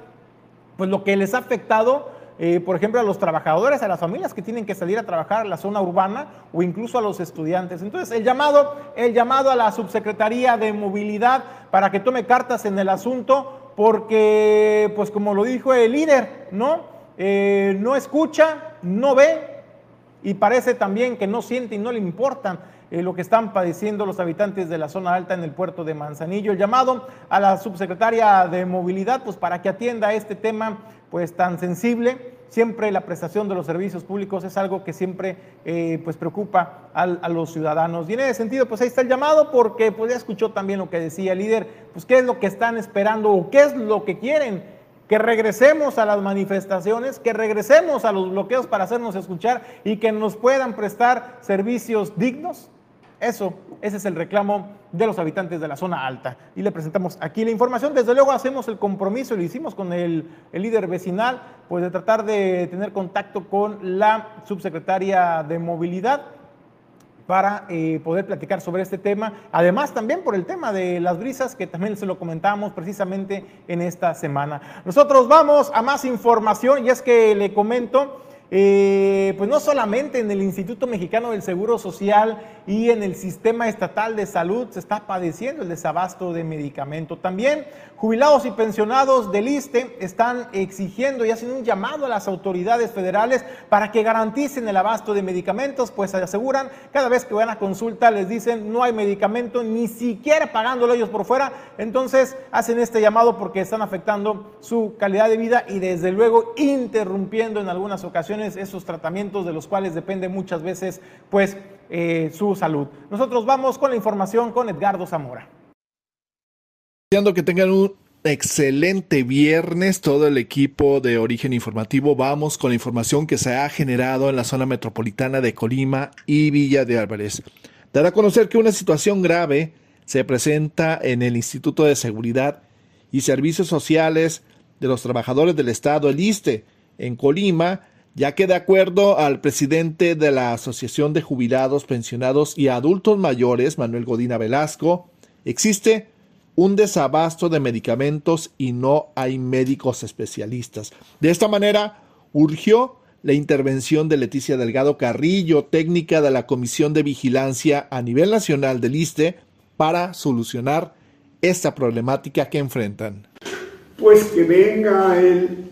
pues lo que les ha afectado eh, por ejemplo, a los trabajadores, a las familias que tienen que salir a trabajar en la zona urbana o incluso a los estudiantes. Entonces, el llamado, el llamado a la subsecretaría de movilidad para que tome cartas en el asunto, porque, pues como lo dijo el líder, ¿no? Eh, no escucha, no ve y parece también que no siente y no le importan eh, lo que están padeciendo los habitantes de la zona alta en el puerto de Manzanillo. El llamado a la subsecretaria de movilidad, pues para que atienda este tema pues tan sensible. Siempre la prestación de los servicios públicos es algo que siempre eh, pues preocupa a los ciudadanos. Y en ese sentido, pues ahí está el llamado, porque pues ya escuchó también lo que decía el líder, pues qué es lo que están esperando o qué es lo que quieren que regresemos a las manifestaciones, que regresemos a los bloqueos para hacernos escuchar y que nos puedan prestar servicios dignos. Eso, ese es el reclamo de los habitantes de la zona alta. Y le presentamos aquí la información. Desde luego hacemos el compromiso, lo hicimos con el, el líder vecinal, pues de tratar de tener contacto con la subsecretaria de movilidad para eh, poder platicar sobre este tema. Además, también por el tema de las brisas, que también se lo comentamos precisamente en esta semana. Nosotros vamos a más información y es que le comento eh, pues no solamente en el Instituto Mexicano del Seguro Social y en el Sistema Estatal de Salud se está padeciendo el desabasto de medicamento. También jubilados y pensionados del ISTE están exigiendo y hacen un llamado a las autoridades federales para que garanticen el abasto de medicamentos, pues aseguran cada vez que van a consulta les dicen no hay medicamento, ni siquiera pagándolo ellos por fuera. Entonces hacen este llamado porque están afectando su calidad de vida y desde luego interrumpiendo en algunas ocasiones esos tratamientos de los cuales depende muchas veces pues eh, su salud. Nosotros vamos con la información con Edgardo Zamora. Deseando que tengan un excelente viernes, todo el equipo de Origen Informativo. Vamos con la información que se ha generado en la zona metropolitana de Colima y Villa de Álvarez. Dar a conocer que una situación grave se presenta en el Instituto de Seguridad y Servicios Sociales de los Trabajadores del Estado, el ISTE, en Colima, ya que de acuerdo al presidente de la Asociación de Jubilados, Pensionados y Adultos Mayores, Manuel Godina Velasco, existe un desabasto de medicamentos y no hay médicos especialistas. De esta manera, urgió la intervención de Leticia Delgado Carrillo, técnica de la Comisión de Vigilancia a nivel nacional del ISTE, para solucionar esta problemática que enfrentan. Pues que venga el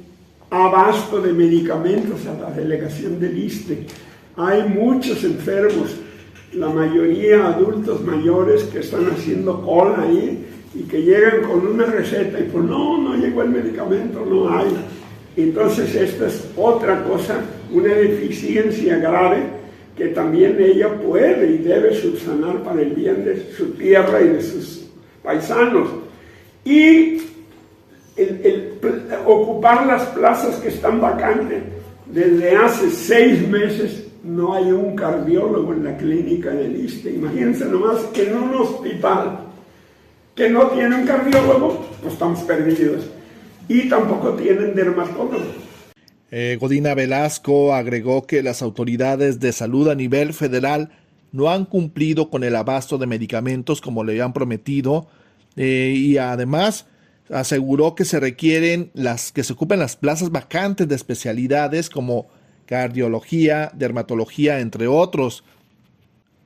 abasto de medicamentos a la delegación del ISTE. Hay muchos enfermos, la mayoría adultos mayores que están haciendo cola ahí y que llegan con una receta y pues no, no llegó el medicamento, no hay. Entonces esta es otra cosa, una deficiencia grave que también ella puede y debe subsanar para el bien de su tierra y de sus paisanos. Y el, ocupar las plazas que están vacantes. Desde hace seis meses no hay un cardiólogo en la clínica del ISTE. Imagínense nomás que en un hospital que no tiene un cardiólogo, pues estamos perdidos. Y tampoco tienen dermatólogo. Eh, Godina Velasco agregó que las autoridades de salud a nivel federal no han cumplido con el abasto de medicamentos como le habían prometido eh, y además aseguró que se requieren las que se ocupen las plazas vacantes de especialidades como cardiología, dermatología, entre otros.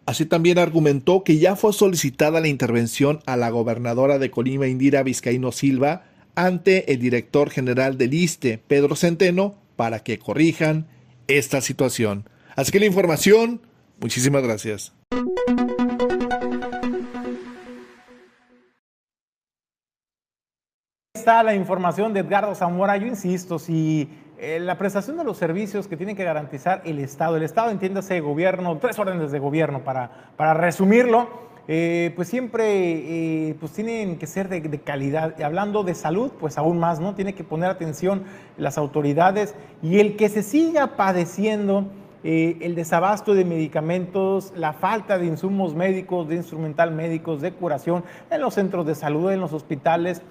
Así también argumentó que ya fue solicitada la intervención a la gobernadora de Colima, Indira Vizcaíno Silva, ante el director general del ISTE, Pedro Centeno, para que corrijan esta situación. Así que la información, muchísimas gracias. Está la información de Edgardo Zamora. Yo insisto, si eh, la prestación de los servicios que tiene que garantizar el Estado, el Estado entiéndase gobierno, tres órdenes de gobierno para, para resumirlo, eh, pues siempre eh, pues tienen que ser de, calidad. Y hablando de salud, pues aún más, ¿no? Tiene que poner atención las autoridades y el que se siga padeciendo el desabasto de medicamentos, la falta de insumos médicos, de instrumental médicos, de curación en los centros de salud, en los hospitales,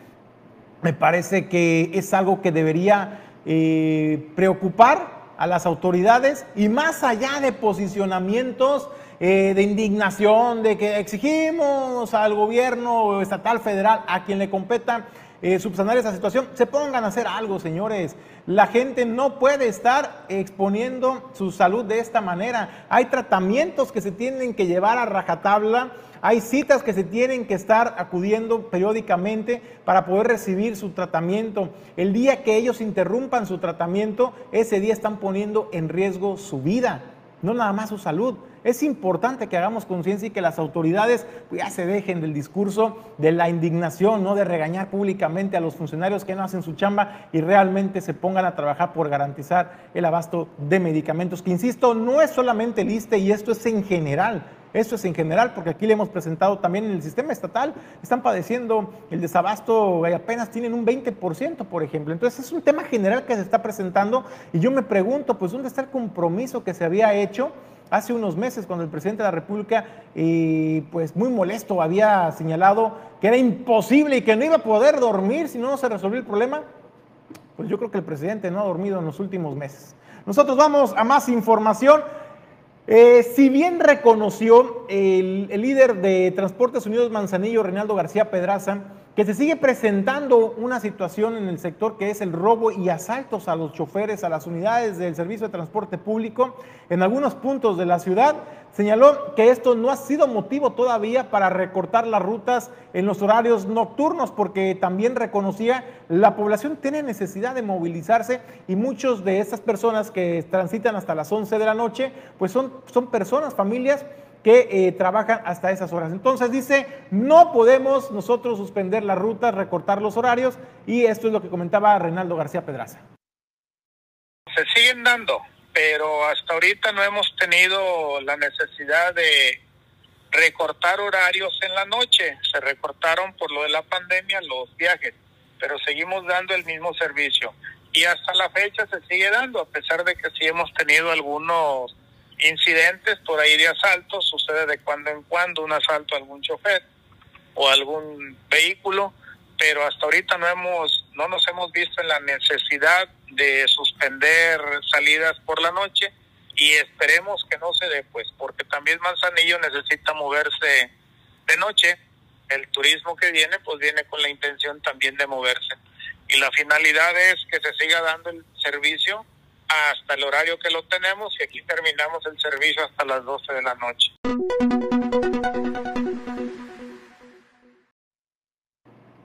me parece que es algo que debería eh, preocupar a las autoridades y más allá de posicionamientos eh, de indignación, de que exigimos al gobierno estatal, federal, a quien le competa eh, subsanar esa situación, se pongan a hacer algo, señores. La gente no puede estar exponiendo su salud de esta manera. Hay tratamientos que se tienen que llevar a rajatabla hay citas que se tienen que estar acudiendo periódicamente para poder recibir su tratamiento. El día que ellos interrumpan su tratamiento, ese día están poniendo en riesgo su vida, no nada más su salud. Es importante que hagamos conciencia y que las autoridades pues, ya se dejen del discurso de la indignación, no de regañar públicamente a los funcionarios que no hacen su chamba y realmente se pongan a trabajar por garantizar el abasto de medicamentos, que insisto, no es solamente el y esto es en general. Esto es en general, porque aquí le hemos presentado también en el sistema estatal, están padeciendo el desabasto y apenas tienen un 20%, por ejemplo. Entonces es un tema general que se está presentando y yo me pregunto, pues, ¿dónde está el compromiso que se había hecho? hace unos meses cuando el presidente de la República, pues muy molesto, había señalado que era imposible y que no iba a poder dormir si no se resolvía el problema, pues yo creo que el presidente no ha dormido en los últimos meses. Nosotros vamos a más información. Eh, si bien reconoció el, el, líder de Transportes Unidos Manzanillo, Reinaldo García Pedraza, que se sigue presentando una situación en el sector que es el robo y asaltos a los choferes, a las unidades del servicio de transporte público en algunos puntos de la ciudad. Señaló que esto no ha sido motivo todavía para recortar las rutas en los horarios nocturnos, porque también reconocía la población tiene necesidad de movilizarse y muchos de estas personas que transitan hasta las 11 de la noche, pues son, son personas, familias que eh, trabajan hasta esas horas. Entonces dice, no podemos nosotros suspender las rutas, recortar los horarios y esto es lo que comentaba Reinaldo García Pedraza. Se siguen dando, pero hasta ahorita no hemos tenido la necesidad de recortar horarios en la noche. Se recortaron por lo de la pandemia los viajes, pero seguimos dando el mismo servicio. Y hasta la fecha se sigue dando, a pesar de que sí hemos tenido algunos incidentes por ahí de asalto, sucede de cuando en cuando un asalto a algún chofer o algún vehículo, pero hasta ahorita no hemos no nos hemos visto en la necesidad de suspender salidas por la noche y esperemos que no se dé pues porque también Manzanillo necesita moverse de noche. El turismo que viene pues viene con la intención también de moverse. Y la finalidad es que se siga dando el servicio hasta el horario que lo tenemos y aquí terminamos el servicio hasta las 12 de la noche.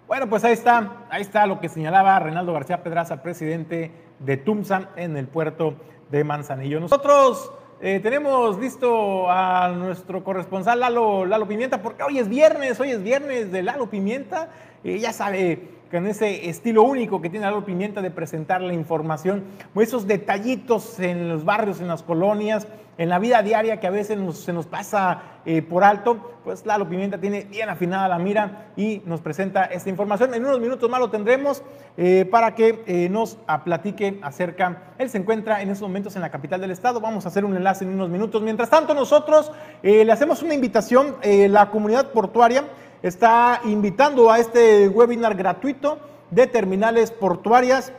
Bueno, pues ahí está, ahí está lo que señalaba Reinaldo García Pedraza, presidente de TUMSA en el puerto de Manzanillo. Nosotros eh, tenemos listo a nuestro corresponsal Lalo, Lalo Pimienta, porque hoy es viernes, hoy es viernes de Lalo Pimienta. y ya sabe, con ese estilo único que tiene Lalo Pimienta de presentar la información, esos detallitos en los barrios, en las colonias, en la vida diaria que a veces se nos pasa eh, por alto, pues Lalo Pimienta tiene bien afinada la mira y nos presenta esta información. En unos minutos más lo tendremos eh, para que eh, nos platique acerca. Él se encuentra en estos momentos en la capital del estado. Vamos a hacer un enlace en unos minutos. Mientras tanto, nosotros le hacemos una invitación. la comunidad portuaria está invitando a este webinar gratuito de terminales portuarias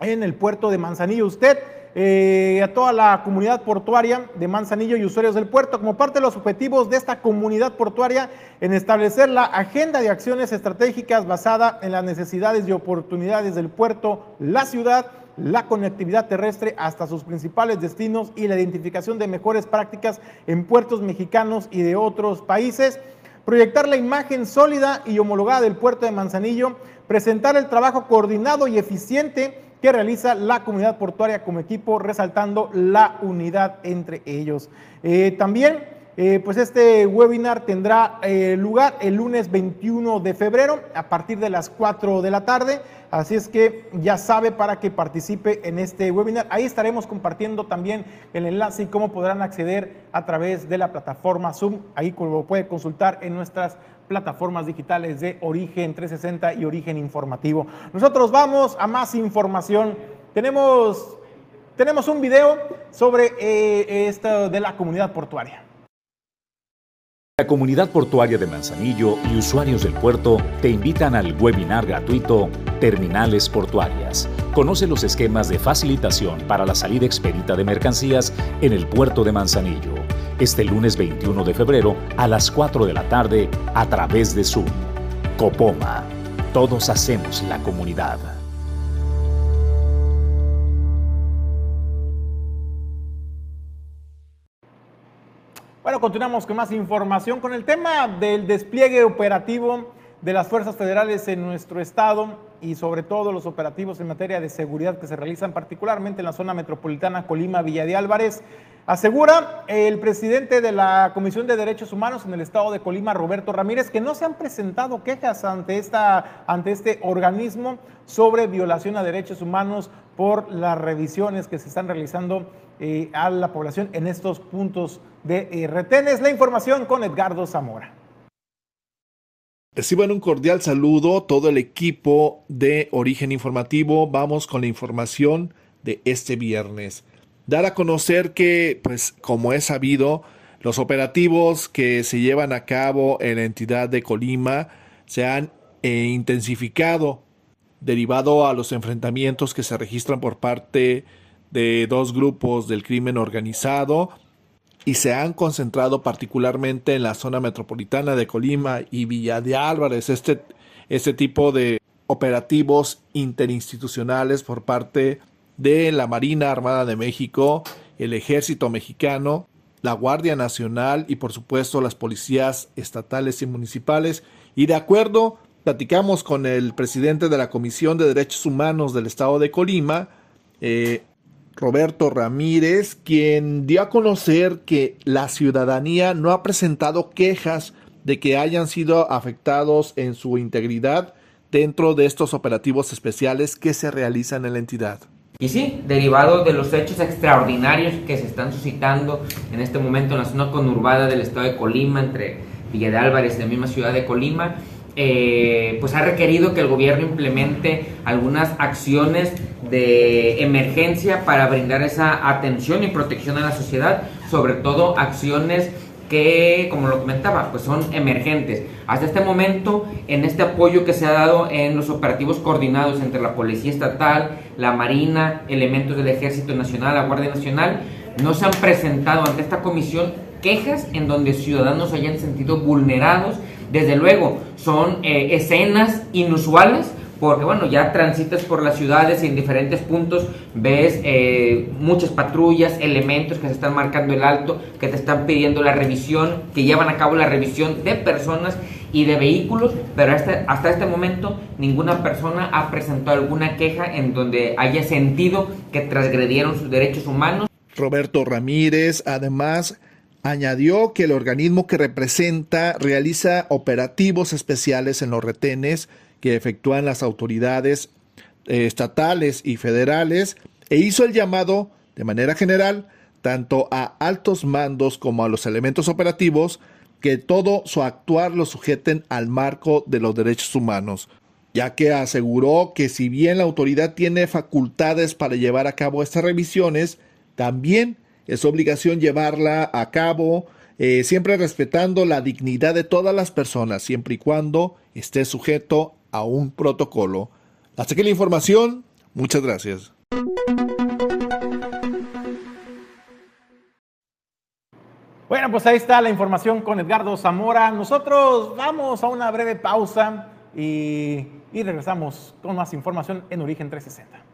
en el puerto de Manzanillo. Usted eh, a toda la comunidad portuaria de Manzanillo y usuarios del puerto como parte de los objetivos de esta comunidad portuaria en establecer la agenda de acciones estratégicas basada en las necesidades y oportunidades del puerto, la ciudad, la conectividad terrestre hasta sus principales destinos y la identificación de mejores prácticas en puertos mexicanos y de otros países proyectar la imagen sólida y homologada del puerto de Manzanillo, presentar el trabajo coordinado y eficiente que realiza la comunidad portuaria como equipo, resaltando la unidad entre ellos. Eh, también, eh, pues este webinar tendrá eh, lugar el lunes 21 de febrero a partir de las 4 de la tarde. Así es que ya sabe para que participe en este webinar. Ahí estaremos compartiendo también el enlace y cómo podrán acceder a través de la plataforma Zoom. Ahí lo puede consultar en nuestras plataformas digitales de Origen 360 y Origen Informativo. Nosotros vamos a más información. Tenemos, tenemos un video sobre eh, esto de la comunidad portuaria. La comunidad portuaria de Manzanillo y usuarios del puerto te invitan al webinar gratuito Terminales Portuarias. Conoce los esquemas de facilitación para la salida expedita de mercancías en el puerto de Manzanillo. Este lunes 21 de febrero a las 4 de la tarde a través de Zoom. Copoma. Todos hacemos la comunidad. Continuamos con más información con el tema del despliegue operativo de las fuerzas federales en nuestro estado y sobre todo los operativos en materia de seguridad que se realizan particularmente en la zona metropolitana Colima Villa de Álvarez. Asegura el presidente de la Comisión de Derechos Humanos en el estado de Colima, Roberto Ramírez, que no se han presentado quejas ante, esta, ante este organismo sobre violación a derechos humanos por las revisiones que se están realizando eh, a la población en estos puntos de eh, retenes. La información con Edgardo Zamora. Reciban un cordial saludo todo el equipo de Origen Informativo. Vamos con la información de este viernes. Dar a conocer que, pues como es sabido, los operativos que se llevan a cabo en la entidad de Colima se han eh, intensificado derivado a los enfrentamientos que se registran por parte de dos grupos del crimen organizado y se han concentrado particularmente en la zona metropolitana de Colima y Villa de Álvarez. Este, este tipo de operativos interinstitucionales por parte de la Marina Armada de México, el Ejército Mexicano, la Guardia Nacional y por supuesto las policías estatales y municipales. Y de acuerdo, platicamos con el presidente de la Comisión de Derechos Humanos del Estado de Colima, eh, Roberto Ramírez, quien dio a conocer que la ciudadanía no ha presentado quejas de que hayan sido afectados en su integridad dentro de estos operativos especiales que se realizan en la entidad. Y sí, derivado de los hechos extraordinarios que se están suscitando en este momento en la zona conurbada del estado de Colima, entre Villa de Álvarez y la misma ciudad de Colima, eh, pues ha requerido que el gobierno implemente algunas acciones de emergencia para brindar esa atención y protección a la sociedad, sobre todo acciones que, como lo comentaba, pues son emergentes. Hasta este momento, en este apoyo que se ha dado en los operativos coordinados entre la Policía Estatal, la Marina, elementos del Ejército Nacional, la Guardia Nacional, no se han presentado ante esta comisión quejas en donde ciudadanos hayan sentido vulnerados. Desde luego, son eh, escenas inusuales porque bueno, ya transitas por las ciudades y en diferentes puntos ves eh, muchas patrullas, elementos que se están marcando el alto, que te están pidiendo la revisión, que llevan a cabo la revisión de personas y de vehículos, pero hasta, hasta este momento ninguna persona ha presentado alguna queja en donde haya sentido que transgredieron sus derechos humanos. Roberto Ramírez además añadió que el organismo que representa realiza operativos especiales en los retenes, que efectúan las autoridades eh, estatales y federales e hizo el llamado de manera general tanto a altos mandos como a los elementos operativos que todo su actuar lo sujeten al marco de los derechos humanos, ya que aseguró que si bien la autoridad tiene facultades para llevar a cabo estas revisiones, también es obligación llevarla a cabo eh, siempre respetando la dignidad de todas las personas, siempre y cuando esté sujeto a un protocolo. Hasta aquí la información. Muchas gracias. Bueno, pues ahí está la información con Edgardo Zamora. Nosotros vamos a una breve pausa y, y regresamos con más información en Origen 360.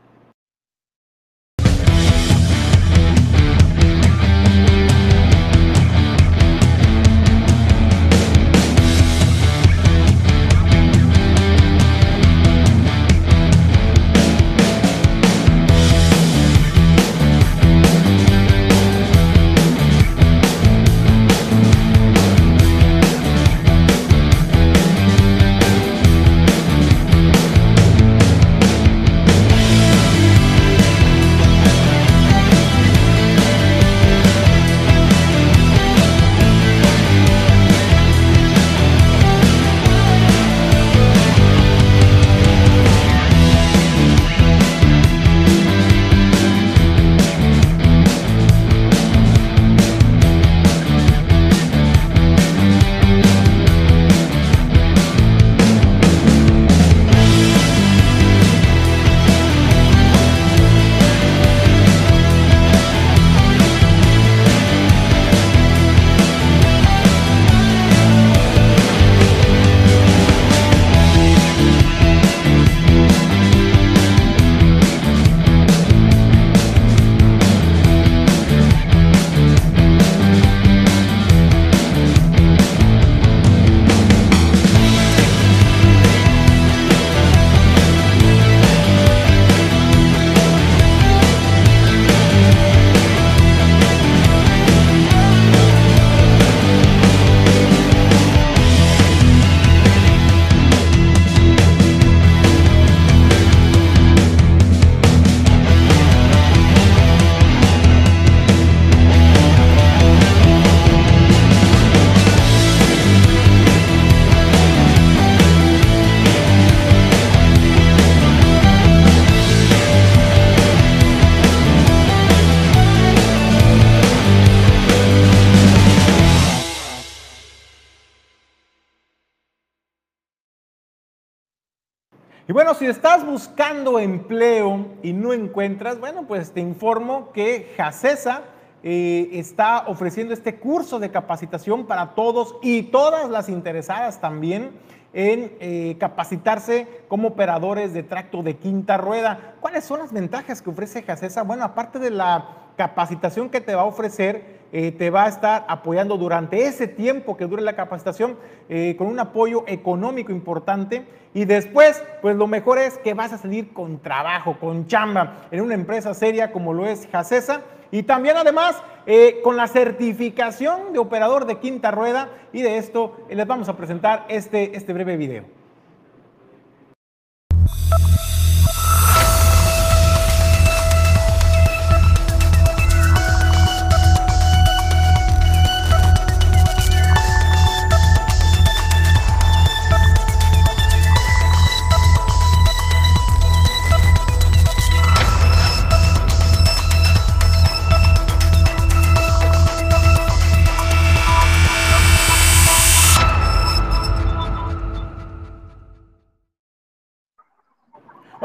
Buscando empleo y no encuentras, bueno, pues te informo que Jacesa eh, está ofreciendo este curso de capacitación para todos y todas las interesadas también en eh, capacitarse como operadores de tracto de quinta rueda. ¿Cuáles son las ventajas que ofrece Jacesa? Bueno, aparte de la capacitación que te va a ofrecer, eh, te va a estar apoyando durante ese tiempo que dure la capacitación eh, con un apoyo económico importante. Y después, pues lo mejor es que vas a salir con trabajo, con chamba en una empresa seria como lo es Jacesa. Y también además eh, con la certificación de operador de quinta rueda. Y de esto les vamos a presentar este, este breve video.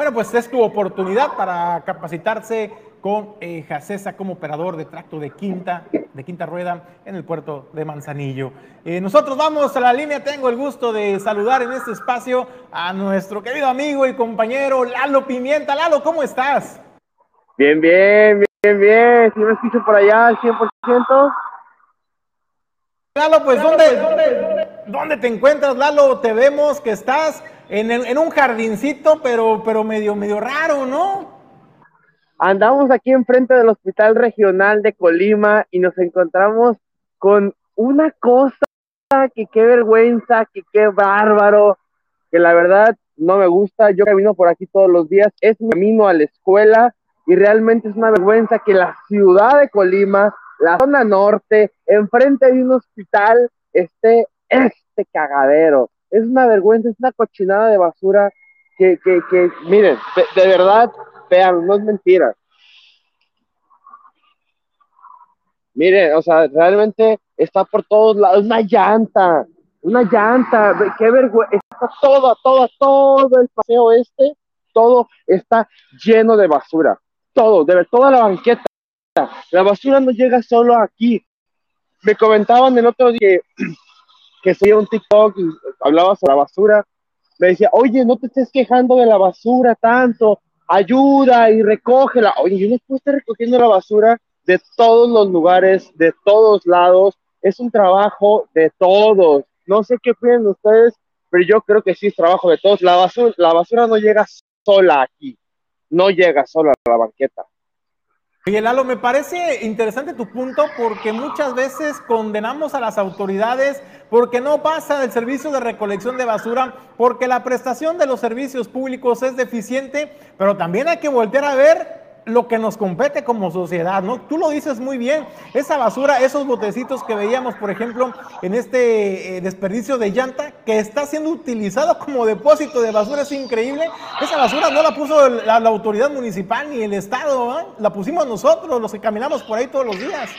Bueno, pues es tu oportunidad para capacitarse con eh, Jacesa como operador de tracto de quinta, de quinta rueda en el puerto de Manzanillo. Eh, nosotros vamos a la línea, tengo el gusto de saludar en este espacio a nuestro querido amigo y compañero Lalo Pimienta. Lalo, ¿cómo estás? Bien, bien, bien, bien. Si me escucho por allá al 100%. Lalo, pues ¿dónde, ¿dónde, te encuentras, Lalo? Te vemos que estás en, un jardincito, pero, pero medio, medio raro, ¿no? Andamos aquí enfrente del Hospital Regional de Colima y nos encontramos con una cosa que qué vergüenza, que qué bárbaro, que la verdad no me gusta. Yo camino por aquí todos los días, es mi camino a la escuela y realmente es una vergüenza que la ciudad de Colima, la zona norte, enfrente de un hospital, esté este cagadero. Es una vergüenza, es una cochinada de basura que, que, que miren, de verdad vean, no es mentira. Miren, o sea, realmente está por todos lados, una llanta, una llanta, qué vergüenza, todo, todo, todo el paseo este, todo está lleno de basura, todo, de toda la banqueta. La basura no llega solo aquí. Me comentaban el otro día que subía un TikTok y hablaba sobre la basura. Me decía, oye, no te estés quejando de la basura tanto, ayuda y recógela. Oye, yo no puedo estar recogiendo la basura de todos los lugares, de todos lados. Es un trabajo de todos. No sé qué piensan ustedes, pero yo creo que sí es trabajo de todos. La basura, la basura no llega sola aquí, no llega sola a la banqueta. Oye, Lalo, me parece interesante tu punto porque muchas veces condenamos a las autoridades porque no pasa el servicio de recolección de basura, porque la prestación de los servicios públicos es deficiente, pero también hay que voltear a ver lo que nos compete como sociedad, ¿no? Tú lo dices muy bien, esa basura, esos botecitos que veíamos, por ejemplo, en este eh, desperdicio de llanta, que está siendo utilizado como depósito de basura, es increíble. Esa basura no la puso la, autoridad municipal ni el Estado, ¿eh? la pusimos nosotros, los que caminamos por ahí todos los días.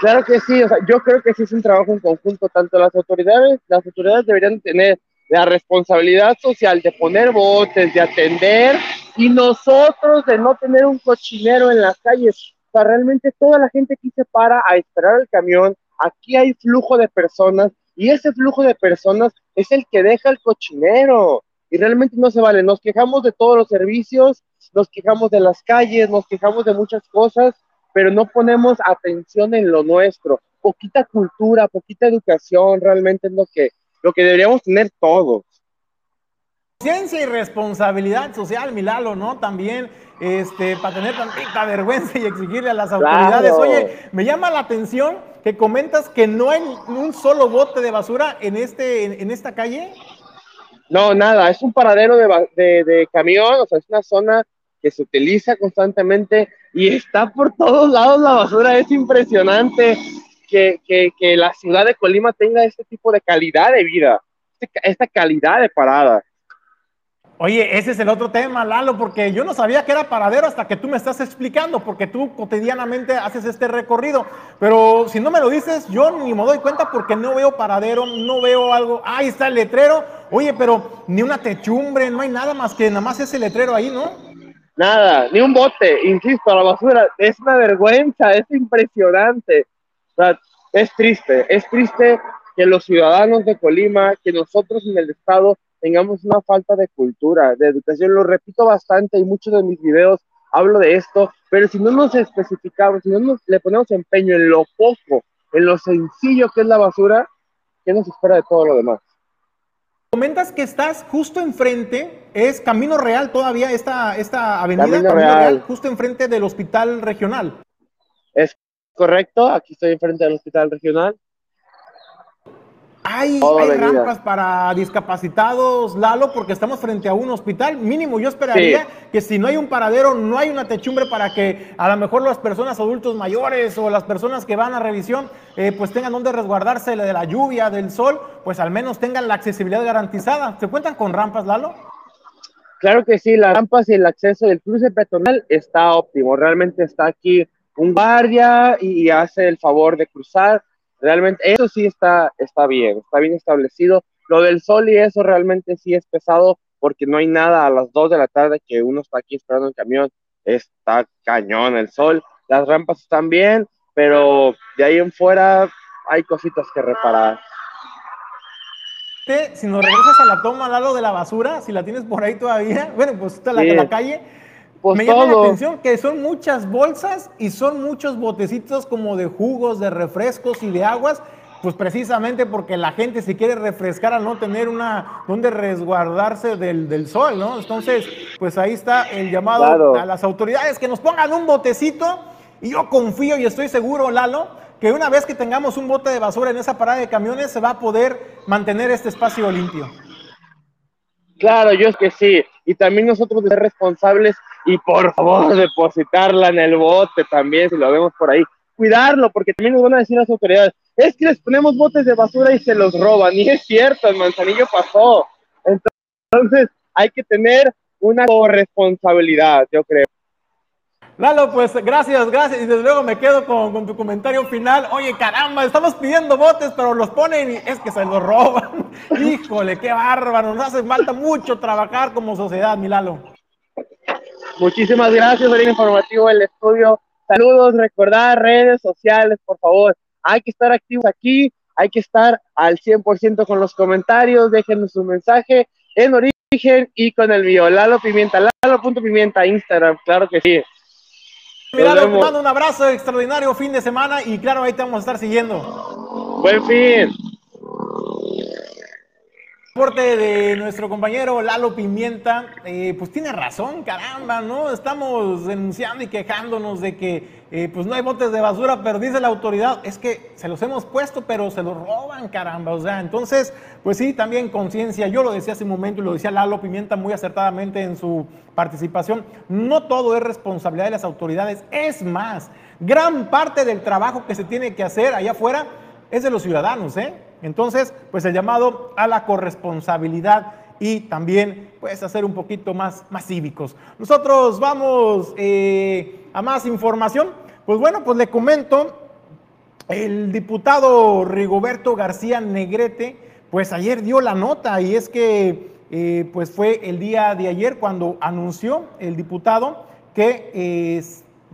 Claro que sí, o sea, yo creo que sí es un trabajo en conjunto, tanto las autoridades, las autoridades deberían tener la responsabilidad social de poner botes, de atender, y nosotros de no tener un cochinero en las calles. O sea, realmente toda la gente aquí se para a esperar el camión, aquí hay flujo de personas, y ese flujo de personas es el que deja el cochinero. Y realmente no se vale. Nos quejamos de todos los servicios, nos quejamos de las calles, nos quejamos de muchas cosas, pero no ponemos atención en lo nuestro. Poquita cultura, poquita educación, realmente es lo que, lo que deberíamos tener todos. Ciencia y responsabilidad social, Milalo, ¿no? También, este, para tener tanta vergüenza y exigirle a las autoridades. Oye, me llama la atención que comentas que no hay un solo bote de basura en, este, en, esta calle. No, nada, es un paradero de, de, de camión, o sea, es una zona que se utiliza constantemente y está por todos lados la basura. Es impresionante que, que, la ciudad de Colima tenga este tipo de calidad de vida, este esta calidad de parada. Oye, ese es el otro tema, Lalo, porque yo no sabía que era paradero hasta que tú me estás explicando, porque tú cotidianamente haces este recorrido. Pero si no me lo dices, yo ni me doy cuenta porque no veo paradero, no veo algo. Ahí está el letrero. Oye, pero ni una techumbre, no hay nada más que nada más ese letrero ahí, ¿no? Nada, ni un bote, insisto, la basura es una vergüenza, es impresionante. O sea, es triste, es triste que los ciudadanos de Colima, que nosotros en el Estado tengamos una falta de cultura, de educación. Lo repito bastante y muchos de mis videos hablo de esto, pero si no nos especificamos, si no nos, le ponemos empeño en lo poco, en lo sencillo que es la basura, ¿qué nos espera de todo lo demás? Comentas que estás justo enfrente, es Camino Real todavía, esta, esta avenida Camino, Real. justo enfrente del hospital regional. Es correcto, aquí estoy enfrente del hospital regional. Hay, hay rampas para discapacitados, Lalo, porque estamos frente a un hospital. Mínimo, yo esperaría que si no hay un paradero, no hay una techumbre para que a lo mejor las personas adultos mayores o las personas que van a revisión, eh, pues tengan donde resguardarse de la lluvia, del sol, pues al menos tengan la accesibilidad garantizada. ¿Se cuentan con rampas, Lalo? Claro que sí, las rampas y el acceso del cruce peatonal está óptimo. Realmente está aquí un guardia y hace el favor de cruzar Realmente eso sí está, está bien, está bien establecido. Lo del sol y eso realmente sí es pesado porque no hay nada a las 2 de la tarde que uno está aquí esperando el camión, está cañón el sol, las rampas están bien, pero de ahí en fuera hay cositas que reparar. Si nos regresas a la toma, Lalo, de la basura, si la tienes por ahí todavía, bueno, pues está la, la calle, pues me llama la atención que son muchas bolsas y son muchos botecitos como de jugos, de refrescos y de aguas, pues precisamente porque la gente se quiere refrescar al no tener una donde resguardarse del, sol, ¿no? Entonces, pues ahí está el llamado a las autoridades que nos pongan un botecito y yo confío y estoy seguro, Lalo, que una vez que tengamos un bote de basura en esa parada de camiones se va a poder mantener este espacio limpio. Claro, yo es que sí. Y también nosotros ser responsables y por favor depositarla en el bote también, si lo vemos por ahí. Cuidarlo, porque también nos van a decir las autoridades, es que les ponemos botes de basura y se los roban. Y es cierto, el manzanillo pasó. Entonces, hay que tener una corresponsabilidad, yo creo. Lalo, pues gracias, gracias. Y desde luego me quedo con, tu comentario final. Oye, caramba, estamos pidiendo botes, pero los ponen y es que se los roban. Híjole, qué bárbaro. Nos hace falta mucho trabajar como sociedad, mi Lalo. Muchísimas gracias por el informativo del estudio. Saludos, recordar redes sociales, por favor. Hay que estar activos aquí, hay que estar al 100% con los comentarios, déjenos su mensaje en origen y con el mío, Lalo Pimienta, Lalo.pimienta, Instagram, claro que sí. Mira, te mando un abrazo extraordinario fin de semana y claro, ahí te vamos a estar siguiendo. Buen fin. Reporte de nuestro compañero Lalo Pimienta, eh, pues tiene razón, caramba, ¿no? Estamos denunciando y quejándonos de que eh, pues no hay botes de basura, pero dice la autoridad, es que se los hemos puesto, pero se los roban, caramba, o sea, entonces, pues sí, también conciencia, yo lo decía hace un momento y lo decía Lalo Pimienta muy acertadamente en su participación, no todo es responsabilidad de las autoridades, es más, gran parte del trabajo que se tiene que hacer allá afuera es de los ciudadanos, ¿eh? Entonces, pues el llamado a la corresponsabilidad y también pues hacer un poquito más, más cívicos. Nosotros vamos eh, a más información. Pues bueno, pues le comento, el diputado Rigoberto García Negrete, pues ayer dio la nota y es que eh, pues fue el día de ayer cuando anunció el diputado que eh,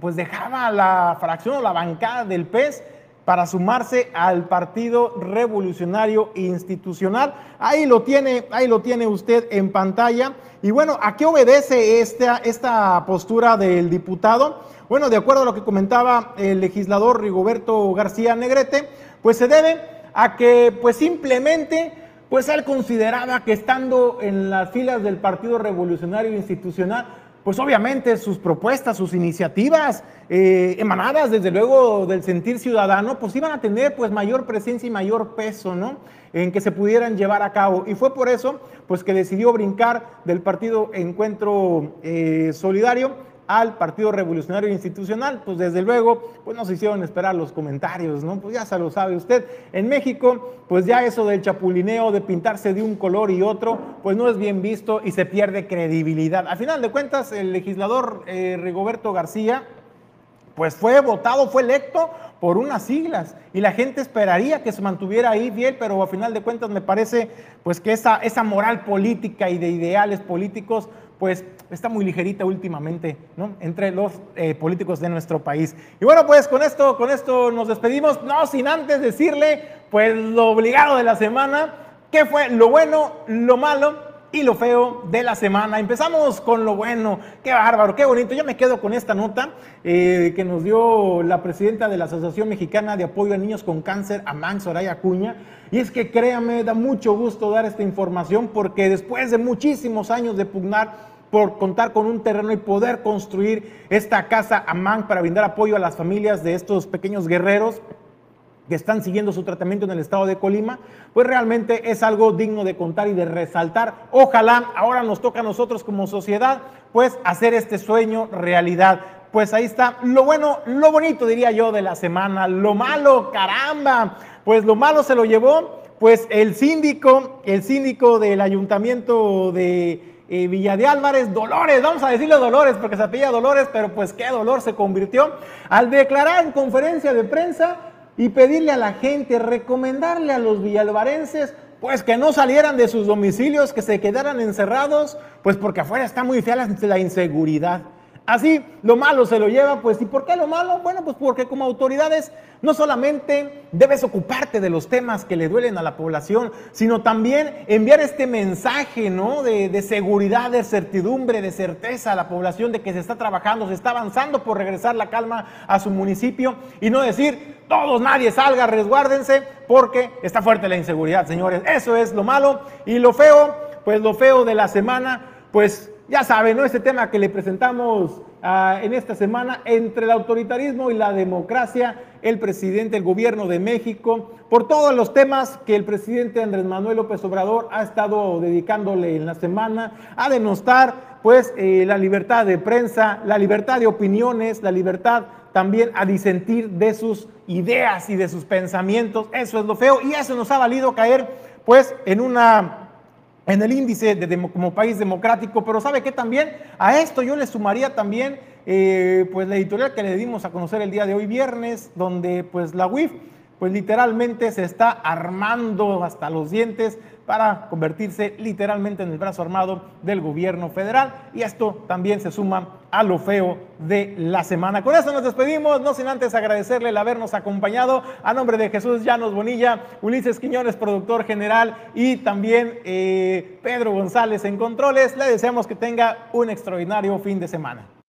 pues dejaba la fracción o la bancada del PES para sumarse al Partido Revolucionario Institucional. Ahí lo tiene, ahí lo tiene usted en pantalla. Y bueno, ¿a qué obedece esta, esta postura del diputado? Bueno, de acuerdo a lo que comentaba el legislador Rigoberto García Negrete, pues se debe a que pues simplemente pues él consideraba que estando en las filas del Partido Revolucionario Institucional pues obviamente sus propuestas, sus iniciativas eh, emanadas desde luego del sentir ciudadano, pues iban a tener pues mayor presencia y mayor peso, ¿no? En que se pudieran llevar a cabo. Y fue por eso pues que decidió brincar del partido Encuentro eh, Solidario al Partido Revolucionario Institucional. Pues desde luego, pues nos hicieron esperar los comentarios, ¿no? Pues ya se lo sabe usted. En México, pues ya eso del chapulineo, de pintarse de un color y otro, pues no es bien visto y se pierde credibilidad. Al final de cuentas, el legislador eh, Rigoberto García, pues fue votado, fue electo por unas siglas y la gente esperaría que se mantuviera ahí bien, pero a final de cuentas me parece pues que esa, esa moral política y de ideales políticos pues está muy ligerita últimamente, ¿no? Entre los eh, políticos de nuestro país. Y bueno, pues con esto, con esto nos despedimos, no sin antes decirle, pues lo obligado de la semana, qué fue lo bueno, lo malo y lo feo de la semana. Empezamos con lo bueno, qué bárbaro, qué bonito. Yo me quedo con esta nota eh, que nos dio la presidenta de la Asociación Mexicana de Apoyo a Niños con Cáncer, Amán Soraya Cuña. Y es que créame, da mucho gusto dar esta información porque después de muchísimos años de pugnar por contar con un terreno y poder construir esta casa AMAN para brindar apoyo a las familias de estos pequeños guerreros que están siguiendo su tratamiento en el estado de Colima, pues realmente es algo digno de contar y de resaltar. Ojalá ahora nos toca a nosotros como sociedad, pues hacer este sueño realidad. Pues ahí está lo bueno, lo bonito diría yo de la semana, lo malo, caramba, pues lo malo se lo llevó pues el síndico, el síndico del ayuntamiento de eh, Villa de Álvarez, Dolores, vamos a decirle Dolores porque se apellida Dolores, pero pues qué dolor se convirtió al declarar en conferencia de prensa y pedirle a la gente, recomendarle a los villalvarenses pues que no salieran de sus domicilios, que se quedaran encerrados, pues porque afuera está muy fea la inseguridad. Así, lo malo se lo lleva, pues, ¿y por qué lo malo? Bueno, pues porque como autoridades no solamente debes ocuparte de los temas que le duelen a la población, sino también enviar este mensaje, ¿no? De, de seguridad, de certidumbre, de certeza a la población de que se está trabajando, se está avanzando por regresar la calma a su municipio y no decir, todos, nadie salga, resguárdense, porque está fuerte la inseguridad, señores. Eso es lo malo y lo feo, pues lo feo de la semana, pues ya saben, ¿no? Este tema que le presentamos ah, en esta semana entre el autoritarismo y la democracia, el presidente, el gobierno de México, por todos los temas que el presidente Andrés Manuel López Obrador ha estado dedicándole en la semana a denostar, pues, eh, la libertad de prensa, la libertad de opiniones, la libertad también a disentir de sus ideas y de sus pensamientos. Eso es lo feo y eso nos ha valido caer, pues, en una en el índice de, como país democrático, pero sabe que también a esto yo le sumaría también eh, pues la editorial que le dimos a conocer el día de hoy viernes, donde pues la UIF pues literalmente se está armando hasta los dientes para convertirse literalmente en el brazo armado del gobierno federal. Y esto también se suma a lo feo de la semana. Con eso nos despedimos, no sin antes agradecerle el habernos acompañado a nombre de Jesús Llanos Bonilla, Ulises Quiñones, productor general, y también eh, Pedro González en controles. Le deseamos que tenga un extraordinario fin de semana.